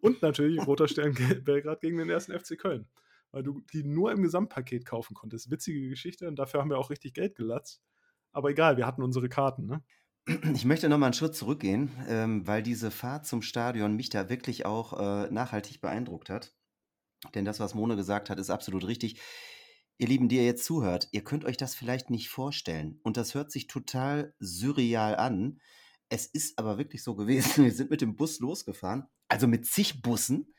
und natürlich Roter Stern Belgrad gegen den ersten FC Köln weil du die nur im Gesamtpaket kaufen konntest. Witzige Geschichte und dafür haben wir auch richtig Geld gelatzt. Aber egal, wir hatten unsere Karten, ne? Ich möchte noch mal einen Schritt zurückgehen, ähm, weil diese Fahrt zum Stadion mich da wirklich auch äh, nachhaltig beeindruckt hat. Denn das, was Mone gesagt hat, ist absolut richtig. Ihr Lieben, die ihr jetzt zuhört, ihr könnt euch das vielleicht nicht vorstellen. Und das hört sich total surreal an. Es ist aber wirklich so gewesen. Wir sind mit dem Bus losgefahren, also mit zig Bussen.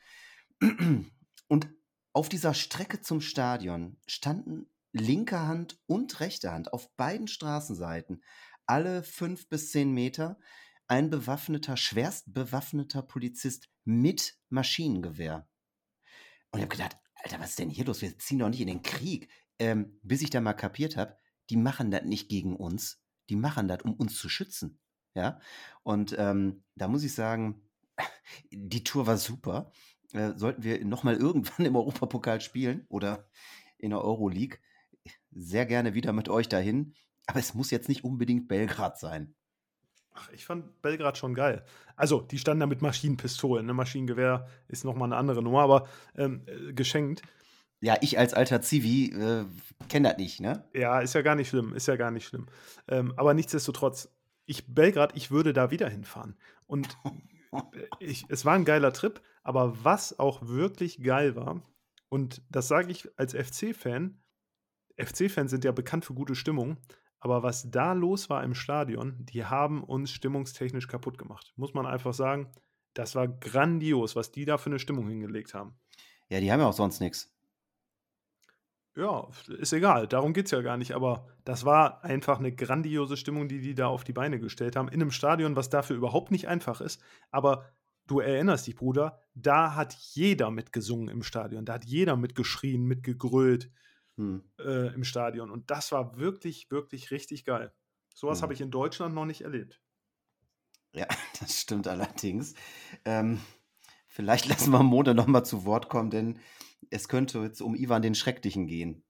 Und auf dieser Strecke zum Stadion standen linke Hand und rechte Hand auf beiden Straßenseiten, alle fünf bis zehn Meter, ein bewaffneter, schwerst bewaffneter Polizist mit Maschinengewehr. Und ich habe gedacht, Alter, was ist denn hier los? Wir ziehen doch nicht in den Krieg. Ähm, bis ich dann mal kapiert habe, die machen das nicht gegen uns, die machen das, um uns zu schützen. Ja, und ähm, da muss ich sagen, die Tour war super äh, sollten wir nochmal irgendwann im Europapokal spielen oder in der Euroleague, sehr gerne wieder mit euch dahin. Aber es muss jetzt nicht unbedingt Belgrad sein. Ach, ich fand Belgrad schon geil. Also, die standen da mit Maschinenpistolen. Ne? Maschinengewehr ist nochmal eine andere Nummer, aber ähm, äh, geschenkt. Ja, ich als alter Zivi äh, kenne das nicht, ne? Ja, ist ja gar nicht schlimm, ist ja gar nicht schlimm. Ähm, aber nichtsdestotrotz, ich, Belgrad, ich würde da wieder hinfahren. Und äh, ich, es war ein geiler Trip, aber was auch wirklich geil war, und das sage ich als FC-Fan, FC-Fans sind ja bekannt für gute Stimmung, aber was da los war im Stadion, die haben uns stimmungstechnisch kaputt gemacht. Muss man einfach sagen, das war grandios, was die da für eine Stimmung hingelegt haben. Ja, die haben ja auch sonst nichts. Ja, ist egal, darum geht es ja gar nicht, aber das war einfach eine grandiose Stimmung, die die da auf die Beine gestellt haben, in einem Stadion, was dafür überhaupt nicht einfach ist. Aber du erinnerst dich, Bruder, da hat jeder mitgesungen im Stadion, da hat jeder mitgeschrien, mitgegrölt hm. äh, im Stadion. Und das war wirklich, wirklich richtig geil. Sowas hm. habe ich in Deutschland noch nicht erlebt. Ja, das stimmt allerdings. Ähm, vielleicht lassen wir Mode nochmal zu Wort kommen, denn es könnte jetzt um Ivan den Schrecklichen gehen.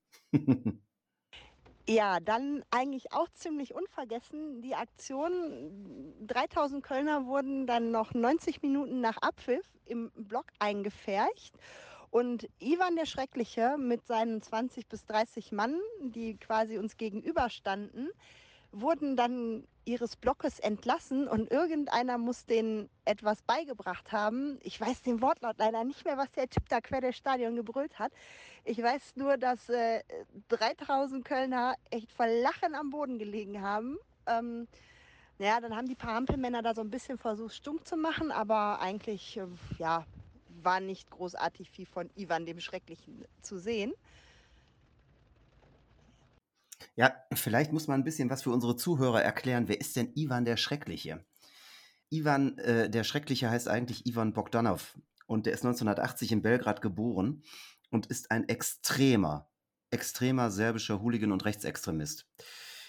Ja, dann eigentlich auch ziemlich unvergessen die Aktion. 3000 Kölner wurden dann noch 90 Minuten nach Abpfiff im Block eingefärcht. Und Ivan der Schreckliche mit seinen 20 bis 30 Mann, die quasi uns gegenüberstanden, wurden dann ihres Blockes entlassen und irgendeiner muss denen etwas beigebracht haben. Ich weiß den Wortlaut leider nicht mehr, was der Typ da quer des Stadion gebrüllt hat. Ich weiß nur, dass äh, 3000 Kölner echt vor Lachen am Boden gelegen haben. Ähm, naja, dann haben die paar Ampelmänner da so ein bisschen versucht, stumm zu machen, aber eigentlich, äh, ja, war nicht großartig viel von Ivan dem Schrecklichen zu sehen. Ja, vielleicht muss man ein bisschen was für unsere Zuhörer erklären. Wer ist denn Ivan der Schreckliche? Ivan äh, der Schreckliche heißt eigentlich Ivan Bogdanov und der ist 1980 in Belgrad geboren und ist ein extremer, extremer serbischer Hooligan und Rechtsextremist.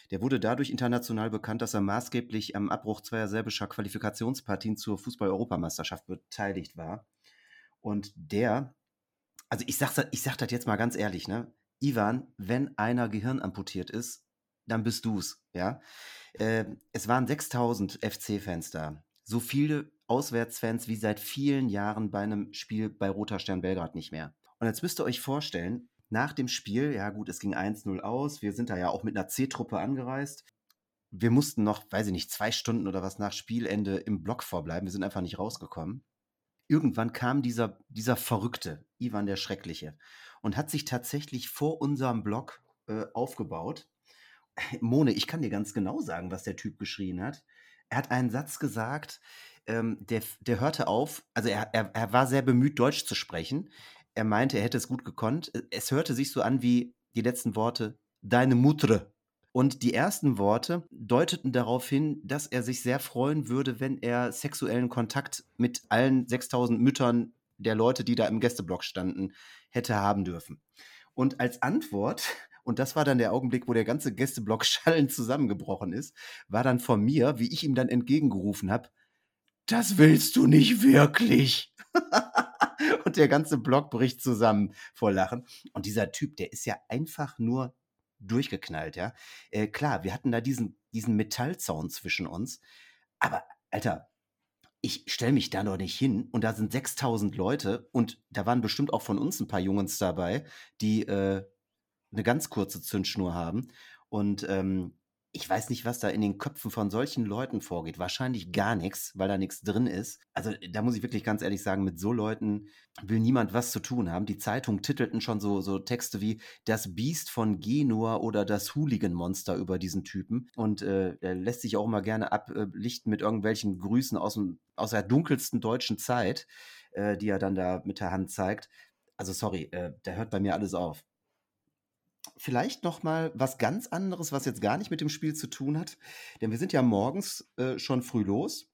Der wurde dadurch international bekannt, dass er maßgeblich am Abbruch zweier serbischer Qualifikationspartien zur Fußball-Europameisterschaft beteiligt war. Und der, also ich sag, ich sag das jetzt mal ganz ehrlich, ne? Ivan, wenn einer Gehirn amputiert ist, dann bist du's, ja. Äh, es waren 6000 FC-Fans da. So viele Auswärtsfans wie seit vielen Jahren bei einem Spiel bei Roter Stern Belgrad nicht mehr. Und jetzt müsst ihr euch vorstellen, nach dem Spiel, ja gut, es ging 1-0 aus, wir sind da ja auch mit einer C-Truppe angereist. Wir mussten noch, weiß ich nicht, zwei Stunden oder was nach Spielende im Block vorbleiben. Wir sind einfach nicht rausgekommen. Irgendwann kam dieser, dieser Verrückte, Ivan der Schreckliche, und hat sich tatsächlich vor unserem Block äh, aufgebaut. Mone, ich kann dir ganz genau sagen, was der Typ geschrien hat. Er hat einen Satz gesagt, ähm, der, der hörte auf, also er, er, er war sehr bemüht, Deutsch zu sprechen. Er meinte, er hätte es gut gekonnt. Es hörte sich so an wie die letzten Worte, deine Mutre. Und die ersten Worte deuteten darauf hin, dass er sich sehr freuen würde, wenn er sexuellen Kontakt mit allen 6000 Müttern der Leute, die da im Gästeblock standen, hätte haben dürfen. Und als Antwort, und das war dann der Augenblick, wo der ganze Gästeblock schallend zusammengebrochen ist, war dann von mir, wie ich ihm dann entgegengerufen habe, das willst du nicht wirklich. und der ganze Block bricht zusammen vor Lachen. Und dieser Typ, der ist ja einfach nur durchgeknallt, ja. Äh, klar, wir hatten da diesen, diesen Metallzaun zwischen uns. Aber, Alter, ich stelle mich da noch nicht hin und da sind 6000 Leute und da waren bestimmt auch von uns ein paar Jungs dabei, die äh, eine ganz kurze Zündschnur haben. Und ähm, ich weiß nicht, was da in den Köpfen von solchen Leuten vorgeht. Wahrscheinlich gar nichts, weil da nichts drin ist. Also da muss ich wirklich ganz ehrlich sagen, mit so Leuten will niemand was zu tun haben. Die Zeitungen titelten schon so, so Texte wie Das Biest von Genua oder das Hooligan-Monster über diesen Typen. Und äh, er lässt sich auch immer gerne ablichten mit irgendwelchen Grüßen aus, dem, aus der dunkelsten deutschen Zeit, äh, die er dann da mit der Hand zeigt. Also sorry, äh, da hört bei mir alles auf vielleicht noch mal was ganz anderes, was jetzt gar nicht mit dem Spiel zu tun hat. Denn wir sind ja morgens äh, schon früh los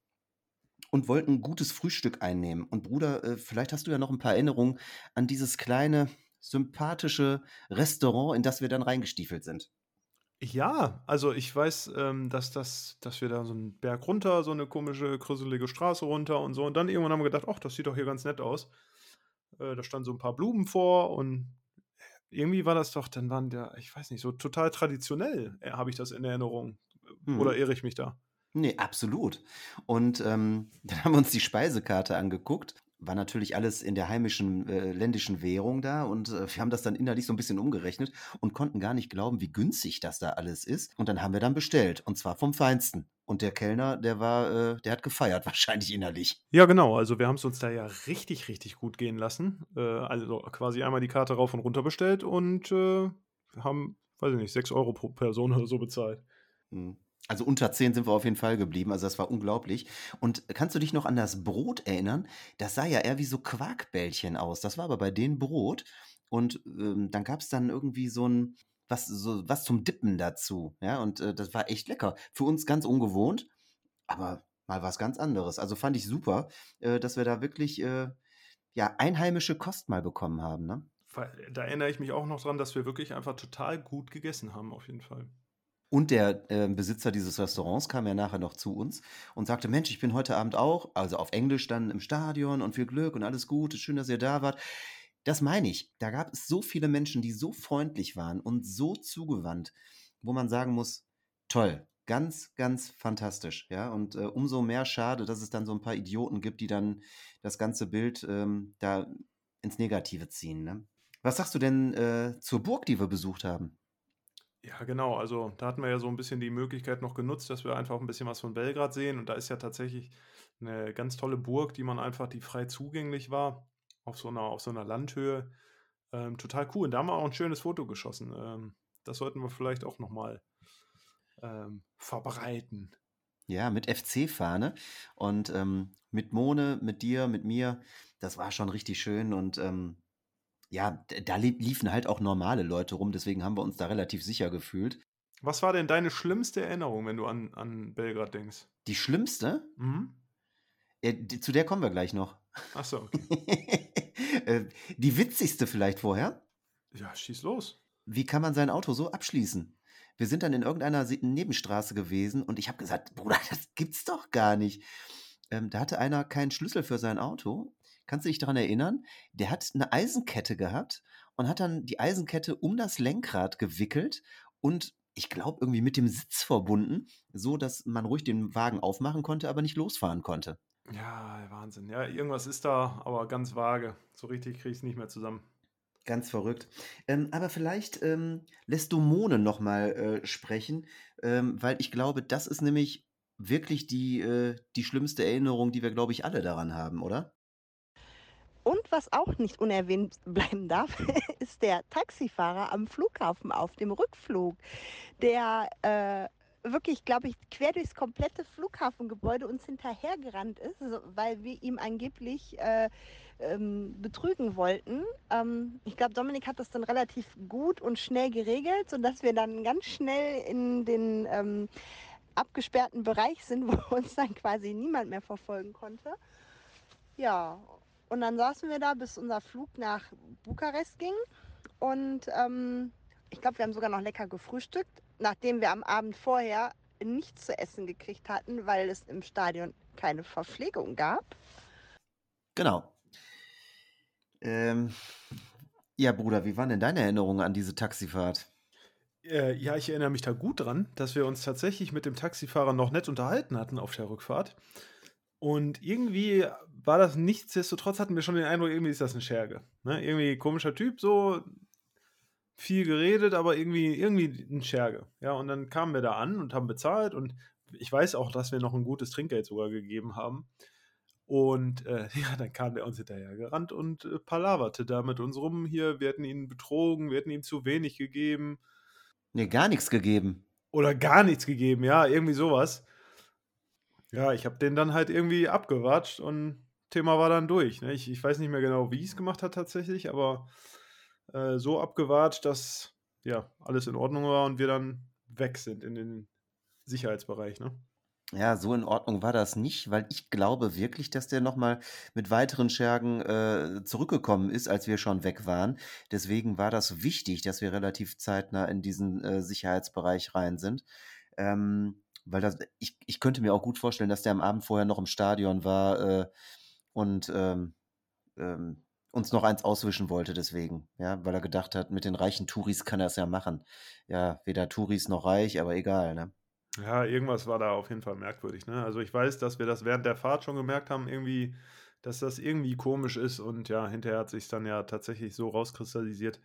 und wollten ein gutes Frühstück einnehmen. Und Bruder, äh, vielleicht hast du ja noch ein paar Erinnerungen an dieses kleine, sympathische Restaurant, in das wir dann reingestiefelt sind. Ja, also ich weiß, ähm, dass das, dass wir da so einen Berg runter, so eine komische, krüsselige Straße runter und so. Und dann irgendwann haben wir gedacht, ach, das sieht doch hier ganz nett aus. Äh, da standen so ein paar Blumen vor und irgendwie war das doch, dann waren der, ich weiß nicht, so total traditionell, äh, habe ich das in Erinnerung. Hm. Oder irre ich mich da? Nee, absolut. Und ähm, dann haben wir uns die Speisekarte angeguckt. War natürlich alles in der heimischen äh, ländischen Währung da und äh, wir haben das dann innerlich so ein bisschen umgerechnet und konnten gar nicht glauben, wie günstig das da alles ist. Und dann haben wir dann bestellt und zwar vom Feinsten. Und der Kellner, der war, äh, der hat gefeiert wahrscheinlich innerlich. Ja, genau. Also wir haben es uns da ja richtig, richtig gut gehen lassen. Äh, also quasi einmal die Karte rauf und runter bestellt und äh, haben, weiß ich nicht, 6 Euro pro Person oder so bezahlt. Mhm. Also unter 10 sind wir auf jeden Fall geblieben. Also das war unglaublich. Und kannst du dich noch an das Brot erinnern? Das sah ja eher wie so Quarkbällchen aus. Das war aber bei denen Brot. Und ähm, dann gab es dann irgendwie so ein, was, so, was zum Dippen dazu. Ja, und äh, das war echt lecker. Für uns ganz ungewohnt, aber mal was ganz anderes. Also fand ich super, äh, dass wir da wirklich äh, ja, einheimische Kost mal bekommen haben. Ne? Da erinnere ich mich auch noch dran, dass wir wirklich einfach total gut gegessen haben, auf jeden Fall. Und der äh, Besitzer dieses Restaurants kam ja nachher noch zu uns und sagte, Mensch, ich bin heute Abend auch, also auf Englisch dann im Stadion und viel Glück und alles Gute, schön, dass ihr da wart. Das meine ich. Da gab es so viele Menschen, die so freundlich waren und so zugewandt, wo man sagen muss, toll, ganz, ganz fantastisch. Ja, und äh, umso mehr schade, dass es dann so ein paar Idioten gibt, die dann das ganze Bild ähm, da ins Negative ziehen. Ne? Was sagst du denn äh, zur Burg, die wir besucht haben? Ja, genau. Also da hatten wir ja so ein bisschen die Möglichkeit noch genutzt, dass wir einfach ein bisschen was von Belgrad sehen. Und da ist ja tatsächlich eine ganz tolle Burg, die man einfach, die frei zugänglich war, auf so einer, auf so einer Landhöhe. Ähm, total cool. Und da haben wir auch ein schönes Foto geschossen. Ähm, das sollten wir vielleicht auch nochmal ähm, verbreiten. Ja, mit FC-Fahne und ähm, mit Mone, mit dir, mit mir. Das war schon richtig schön und ähm, ja, da liefen halt auch normale Leute rum, deswegen haben wir uns da relativ sicher gefühlt. Was war denn deine schlimmste Erinnerung, wenn du an, an Belgrad denkst? Die schlimmste? Mhm. Ja, die, zu der kommen wir gleich noch. Ach so, okay. Äh, die witzigste vielleicht vorher? Ja, schieß los. Wie kann man sein Auto so abschließen? Wir sind dann in irgendeiner Nebenstraße gewesen und ich habe gesagt, Bruder, das gibt's doch gar nicht. Ähm, da hatte einer keinen Schlüssel für sein Auto Kannst du dich daran erinnern? Der hat eine Eisenkette gehabt und hat dann die Eisenkette um das Lenkrad gewickelt und ich glaube irgendwie mit dem Sitz verbunden, so dass man ruhig den Wagen aufmachen konnte, aber nicht losfahren konnte. Ja, Wahnsinn. Ja, irgendwas ist da, aber ganz vage. So richtig kriege ich es nicht mehr zusammen. Ganz verrückt. Ähm, aber vielleicht ähm, lässt du Mone nochmal äh, sprechen, ähm, weil ich glaube, das ist nämlich wirklich die, äh, die schlimmste Erinnerung, die wir, glaube ich, alle daran haben, oder? Und was auch nicht unerwähnt bleiben darf, ist der Taxifahrer am Flughafen auf dem Rückflug, der äh, wirklich, glaube ich, quer durchs komplette Flughafengebäude uns hinterhergerannt ist, weil wir ihm angeblich äh, ähm, betrügen wollten. Ähm, ich glaube, Dominik hat das dann relativ gut und schnell geregelt, sodass wir dann ganz schnell in den ähm, abgesperrten Bereich sind, wo uns dann quasi niemand mehr verfolgen konnte. Ja, und dann saßen wir da, bis unser Flug nach Bukarest ging. Und ähm, ich glaube, wir haben sogar noch lecker gefrühstückt, nachdem wir am Abend vorher nichts zu essen gekriegt hatten, weil es im Stadion keine Verpflegung gab. Genau. Ähm, ja, Bruder, wie waren denn deine Erinnerungen an diese Taxifahrt? Äh, ja, ich erinnere mich da gut dran, dass wir uns tatsächlich mit dem Taxifahrer noch nett unterhalten hatten auf der Rückfahrt. Und irgendwie war das nichtsdestotrotz, hatten wir schon den Eindruck, irgendwie ist das ein Scherge. Ne? Irgendwie komischer Typ, so viel geredet, aber irgendwie, irgendwie ein Scherge. Ja, und dann kamen wir da an und haben bezahlt und ich weiß auch, dass wir noch ein gutes Trinkgeld sogar gegeben haben. Und äh, ja, dann kam der uns hinterher gerannt und äh, palaverte da mit uns rum. Hier, wir hätten ihn betrogen, wir hätten ihm zu wenig gegeben. Nee, gar nichts gegeben. Oder gar nichts gegeben, ja, irgendwie sowas. Ja, ich habe den dann halt irgendwie abgewatscht und Thema war dann durch. Ne? Ich, ich weiß nicht mehr genau, wie ich es gemacht habe tatsächlich, aber äh, so abgewatscht, dass ja alles in Ordnung war und wir dann weg sind in den Sicherheitsbereich. Ne? Ja, so in Ordnung war das nicht, weil ich glaube wirklich, dass der nochmal mit weiteren Schergen äh, zurückgekommen ist, als wir schon weg waren. Deswegen war das wichtig, dass wir relativ zeitnah in diesen äh, Sicherheitsbereich rein sind. Ähm, weil das, ich, ich könnte mir auch gut vorstellen, dass der am Abend vorher noch im Stadion war äh, und ähm, ähm, uns noch eins auswischen wollte deswegen, ja, weil er gedacht hat, mit den reichen Touris kann er es ja machen. Ja, weder Touris noch reich, aber egal, ne? Ja, irgendwas war da auf jeden Fall merkwürdig, ne? Also ich weiß, dass wir das während der Fahrt schon gemerkt haben, irgendwie dass das irgendwie komisch ist und ja, hinterher hat sich dann ja tatsächlich so rauskristallisiert,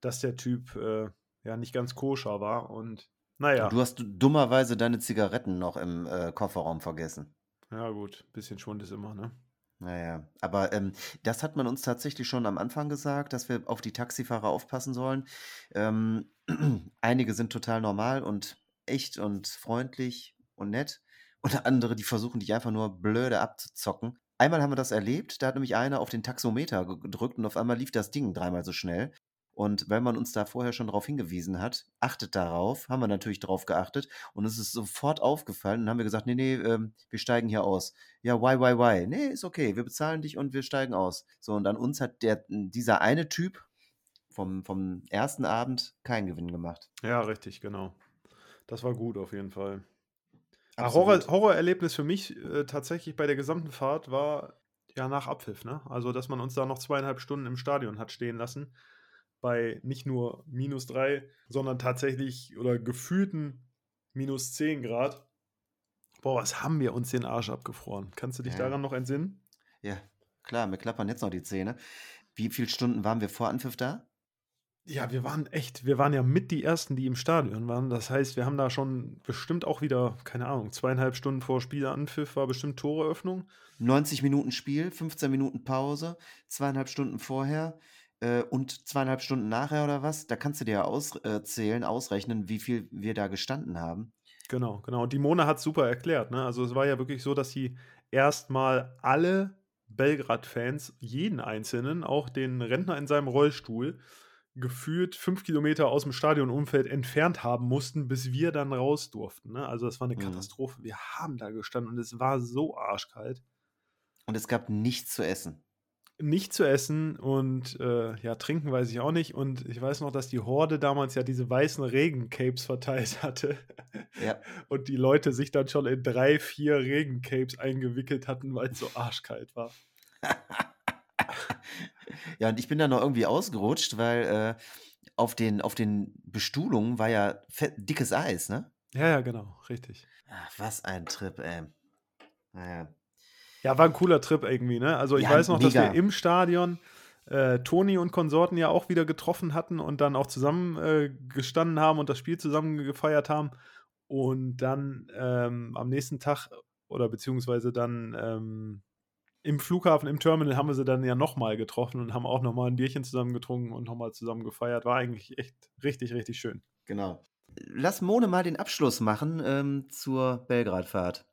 dass der Typ äh, ja nicht ganz koscher war und naja. Du hast dummerweise deine Zigaretten noch im äh, Kofferraum vergessen. Ja, gut, bisschen Schwund ist immer, ne? Naja, aber ähm, das hat man uns tatsächlich schon am Anfang gesagt, dass wir auf die Taxifahrer aufpassen sollen. Ähm, einige sind total normal und echt und freundlich und nett. Und andere, die versuchen dich einfach nur blöde abzuzocken. Einmal haben wir das erlebt, da hat nämlich einer auf den Taxometer gedrückt und auf einmal lief das Ding dreimal so schnell. Und weil man uns da vorher schon darauf hingewiesen hat, achtet darauf, haben wir natürlich darauf geachtet und es ist sofort aufgefallen und haben wir gesagt, nee, nee, ähm, wir steigen hier aus. Ja, why, why, why? Nee, ist okay, wir bezahlen dich und wir steigen aus. So, und an uns hat der, dieser eine Typ vom, vom ersten Abend keinen Gewinn gemacht. Ja, richtig, genau. Das war gut auf jeden Fall. Horror, Horrorerlebnis für mich äh, tatsächlich bei der gesamten Fahrt war ja nach Abpfiff, ne? Also, dass man uns da noch zweieinhalb Stunden im Stadion hat stehen lassen. Bei nicht nur minus drei, sondern tatsächlich oder gefühlten minus zehn Grad. Boah, was haben wir uns den Arsch abgefroren? Kannst du dich ja. daran noch entsinnen? Ja, klar, mir klappern jetzt noch die Zähne. Wie viele Stunden waren wir vor Anpfiff da? Ja, wir waren echt, wir waren ja mit die Ersten, die im Stadion waren. Das heißt, wir haben da schon bestimmt auch wieder, keine Ahnung, zweieinhalb Stunden vor Spielanpfiff war bestimmt Toreöffnung. 90 Minuten Spiel, 15 Minuten Pause, zweieinhalb Stunden vorher äh, und zweieinhalb Stunden nachher oder was. Da kannst du dir ja auszählen, äh, ausrechnen, wie viel wir da gestanden haben. Genau, genau. Und die Mona hat super erklärt. Ne? Also es war ja wirklich so, dass sie erstmal alle Belgrad-Fans, jeden einzelnen, auch den Rentner in seinem Rollstuhl, gefühlt fünf Kilometer aus dem Stadionumfeld entfernt haben mussten, bis wir dann raus durften. Ne? Also das war eine mhm. Katastrophe. Wir haben da gestanden und es war so arschkalt. Und es gab nichts zu essen. Nichts zu essen und äh, ja, trinken weiß ich auch nicht. Und ich weiß noch, dass die Horde damals ja diese weißen Regencapes verteilt hatte. Ja. Und die Leute sich dann schon in drei, vier Regencapes eingewickelt hatten, weil es so arschkalt war. Ja, und ich bin da noch irgendwie ausgerutscht, weil äh, auf, den, auf den Bestuhlungen war ja fett, dickes Eis, ne? Ja, ja, genau, richtig. Ach, was ein Trip, ey. Naja. Ja, war ein cooler Trip irgendwie, ne? Also ich ja, weiß noch, mega. dass wir im Stadion äh, Toni und Konsorten ja auch wieder getroffen hatten und dann auch zusammen äh, gestanden haben und das Spiel zusammen gefeiert haben. Und dann ähm, am nächsten Tag oder beziehungsweise dann ähm, im Flughafen, im Terminal haben wir sie dann ja nochmal getroffen und haben auch nochmal ein Bierchen zusammen getrunken und nochmal zusammen gefeiert. War eigentlich echt richtig, richtig schön. Genau. Lass Mone mal den Abschluss machen ähm, zur Belgradfahrt.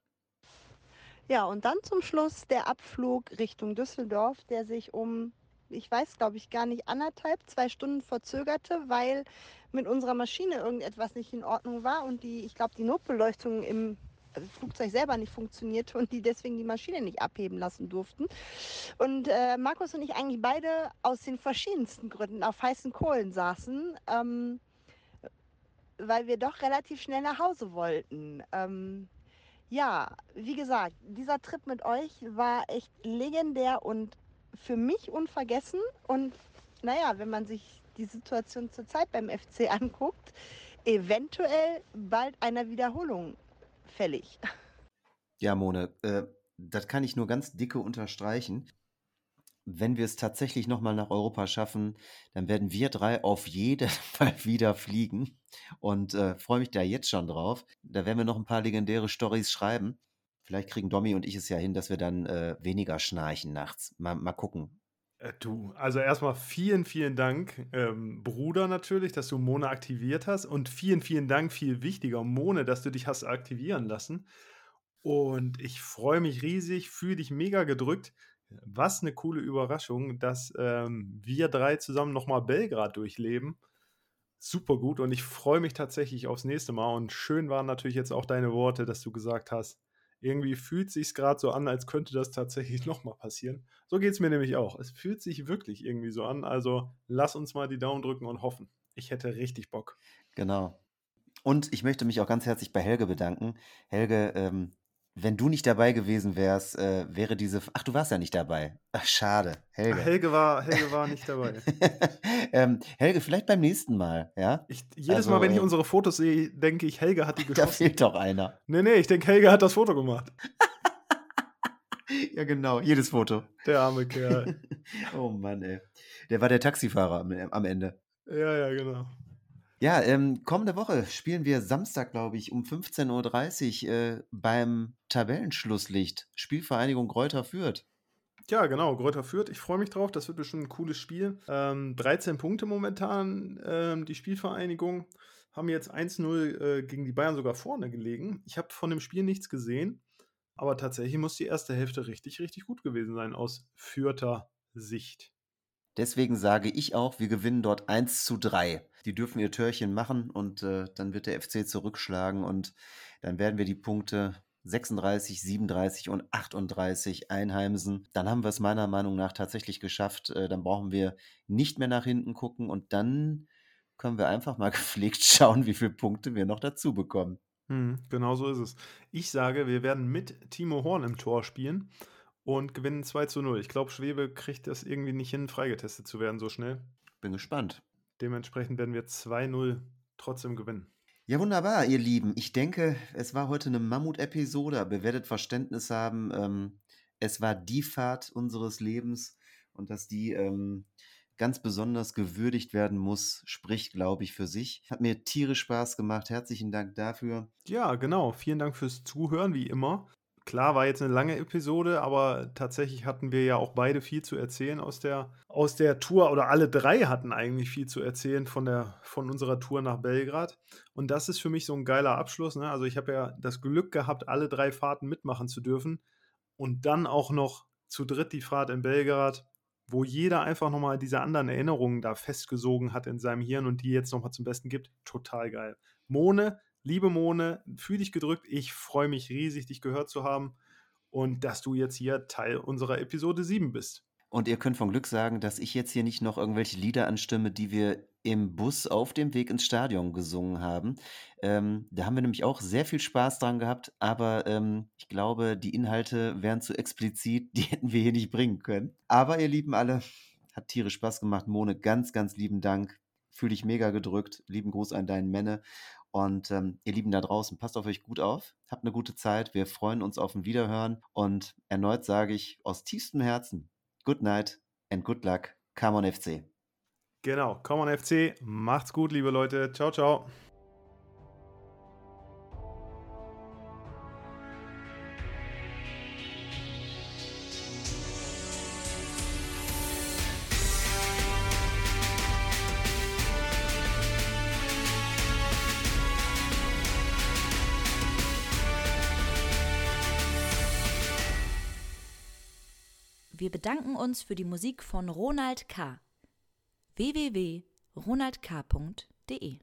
Ja, und dann zum Schluss der Abflug Richtung Düsseldorf, der sich um, ich weiß glaube ich gar nicht, anderthalb, zwei Stunden verzögerte, weil mit unserer Maschine irgendetwas nicht in Ordnung war und die, ich glaube, die Notbeleuchtung im also das Flugzeug selber nicht funktionierte und die deswegen die Maschine nicht abheben lassen durften. Und äh, Markus und ich eigentlich beide aus den verschiedensten Gründen auf heißen Kohlen saßen, ähm, weil wir doch relativ schnell nach Hause wollten. Ähm, ja, wie gesagt, dieser Trip mit euch war echt legendär und für mich unvergessen. Und naja, wenn man sich die Situation zurzeit beim FC anguckt, eventuell bald einer Wiederholung fällig. Ja, Mone, äh, das kann ich nur ganz dicke unterstreichen. Wenn wir es tatsächlich nochmal nach Europa schaffen, dann werden wir drei auf jeden Fall wieder fliegen und äh, freue mich da jetzt schon drauf. Da werden wir noch ein paar legendäre Stories schreiben. Vielleicht kriegen Domi und ich es ja hin, dass wir dann äh, weniger schnarchen nachts. Mal, mal gucken. Äh, du, also erstmal vielen, vielen Dank, ähm, Bruder natürlich, dass du Mone aktiviert hast und vielen, vielen Dank, viel wichtiger, Mone, dass du dich hast aktivieren lassen. Und ich freue mich riesig, fühle dich mega gedrückt. Was eine coole Überraschung, dass ähm, wir drei zusammen nochmal Belgrad durchleben. Super gut und ich freue mich tatsächlich aufs nächste Mal. Und schön waren natürlich jetzt auch deine Worte, dass du gesagt hast, irgendwie fühlt sich gerade so an, als könnte das tatsächlich nochmal passieren. So geht es mir nämlich auch. Es fühlt sich wirklich irgendwie so an. Also lass uns mal die Daumen drücken und hoffen. Ich hätte richtig Bock. Genau. Und ich möchte mich auch ganz herzlich bei Helge bedanken. Helge, ähm, wenn du nicht dabei gewesen wärst, äh, wäre diese. Ach, du warst ja nicht dabei. Ach, schade. Helge. Ach, Helge, war, Helge war nicht dabei. ähm, Helge, vielleicht beim nächsten Mal, ja? Ich, jedes also, Mal, wenn ich äh, unsere Fotos sehe, denke ich, Helge hat die geschossen. Da fehlt doch einer. Nee, nee, ich denke, Helge hat das Foto gemacht. ja, genau, jedes Foto. Der arme Kerl. oh Mann, ey. Der war der Taxifahrer am, am Ende. Ja, ja, genau. Ja, ähm, kommende Woche spielen wir Samstag, glaube ich, um 15.30 Uhr äh, beim Tabellenschlusslicht. Spielvereinigung Gräuter führt. Ja, genau, Gräuter führt. Ich freue mich drauf. Das wird bestimmt ein cooles Spiel. Ähm, 13 Punkte momentan, ähm, die Spielvereinigung. Haben jetzt 1-0 äh, gegen die Bayern sogar vorne gelegen. Ich habe von dem Spiel nichts gesehen, aber tatsächlich muss die erste Hälfte richtig, richtig gut gewesen sein aus Fürther Sicht. Deswegen sage ich auch, wir gewinnen dort 1 zu 3. Die dürfen ihr Törchen machen und äh, dann wird der FC zurückschlagen und dann werden wir die Punkte 36, 37 und 38 einheimsen. Dann haben wir es meiner Meinung nach tatsächlich geschafft. Äh, dann brauchen wir nicht mehr nach hinten gucken und dann können wir einfach mal gepflegt schauen, wie viele Punkte wir noch dazu bekommen. Hm, genau so ist es. Ich sage, wir werden mit Timo Horn im Tor spielen und gewinnen 2 zu 0. Ich glaube, Schwebe kriegt das irgendwie nicht hin, freigetestet zu werden so schnell. Bin gespannt. Dementsprechend werden wir 2-0 trotzdem gewinnen. Ja, wunderbar, ihr Lieben. Ich denke, es war heute eine Mammut-Episode, aber ihr werdet Verständnis haben. Ähm, es war die Fahrt unseres Lebens und dass die ähm, ganz besonders gewürdigt werden muss, spricht, glaube ich, für sich. Hat mir tierisch Spaß gemacht. Herzlichen Dank dafür. Ja, genau. Vielen Dank fürs Zuhören, wie immer klar, war jetzt eine lange Episode, aber tatsächlich hatten wir ja auch beide viel zu erzählen aus der, aus der Tour oder alle drei hatten eigentlich viel zu erzählen von, der, von unserer Tour nach Belgrad. Und das ist für mich so ein geiler Abschluss. Ne? Also ich habe ja das Glück gehabt, alle drei Fahrten mitmachen zu dürfen und dann auch noch zu dritt die Fahrt in Belgrad, wo jeder einfach nochmal diese anderen Erinnerungen da festgesogen hat in seinem Hirn und die jetzt nochmal zum Besten gibt. Total geil. Mone Liebe Mone, fühl dich gedrückt. Ich freue mich riesig, dich gehört zu haben und dass du jetzt hier Teil unserer Episode 7 bist. Und ihr könnt von Glück sagen, dass ich jetzt hier nicht noch irgendwelche Lieder anstimme, die wir im Bus auf dem Weg ins Stadion gesungen haben. Ähm, da haben wir nämlich auch sehr viel Spaß dran gehabt, aber ähm, ich glaube, die Inhalte wären zu explizit, die hätten wir hier nicht bringen können. Aber ihr Lieben alle, hat tierisch Spaß gemacht. Mone, ganz, ganz lieben Dank. Fühl dich mega gedrückt. Lieben Gruß an deinen Männer. Und ähm, ihr Lieben da draußen, passt auf euch gut auf, habt eine gute Zeit, wir freuen uns auf ein Wiederhören und erneut sage ich aus tiefstem Herzen, good night and good luck, come on FC. Genau, come on FC, macht's gut, liebe Leute, ciao, ciao. Bedanken uns für die Musik von Ronald K. www.ronaldk.de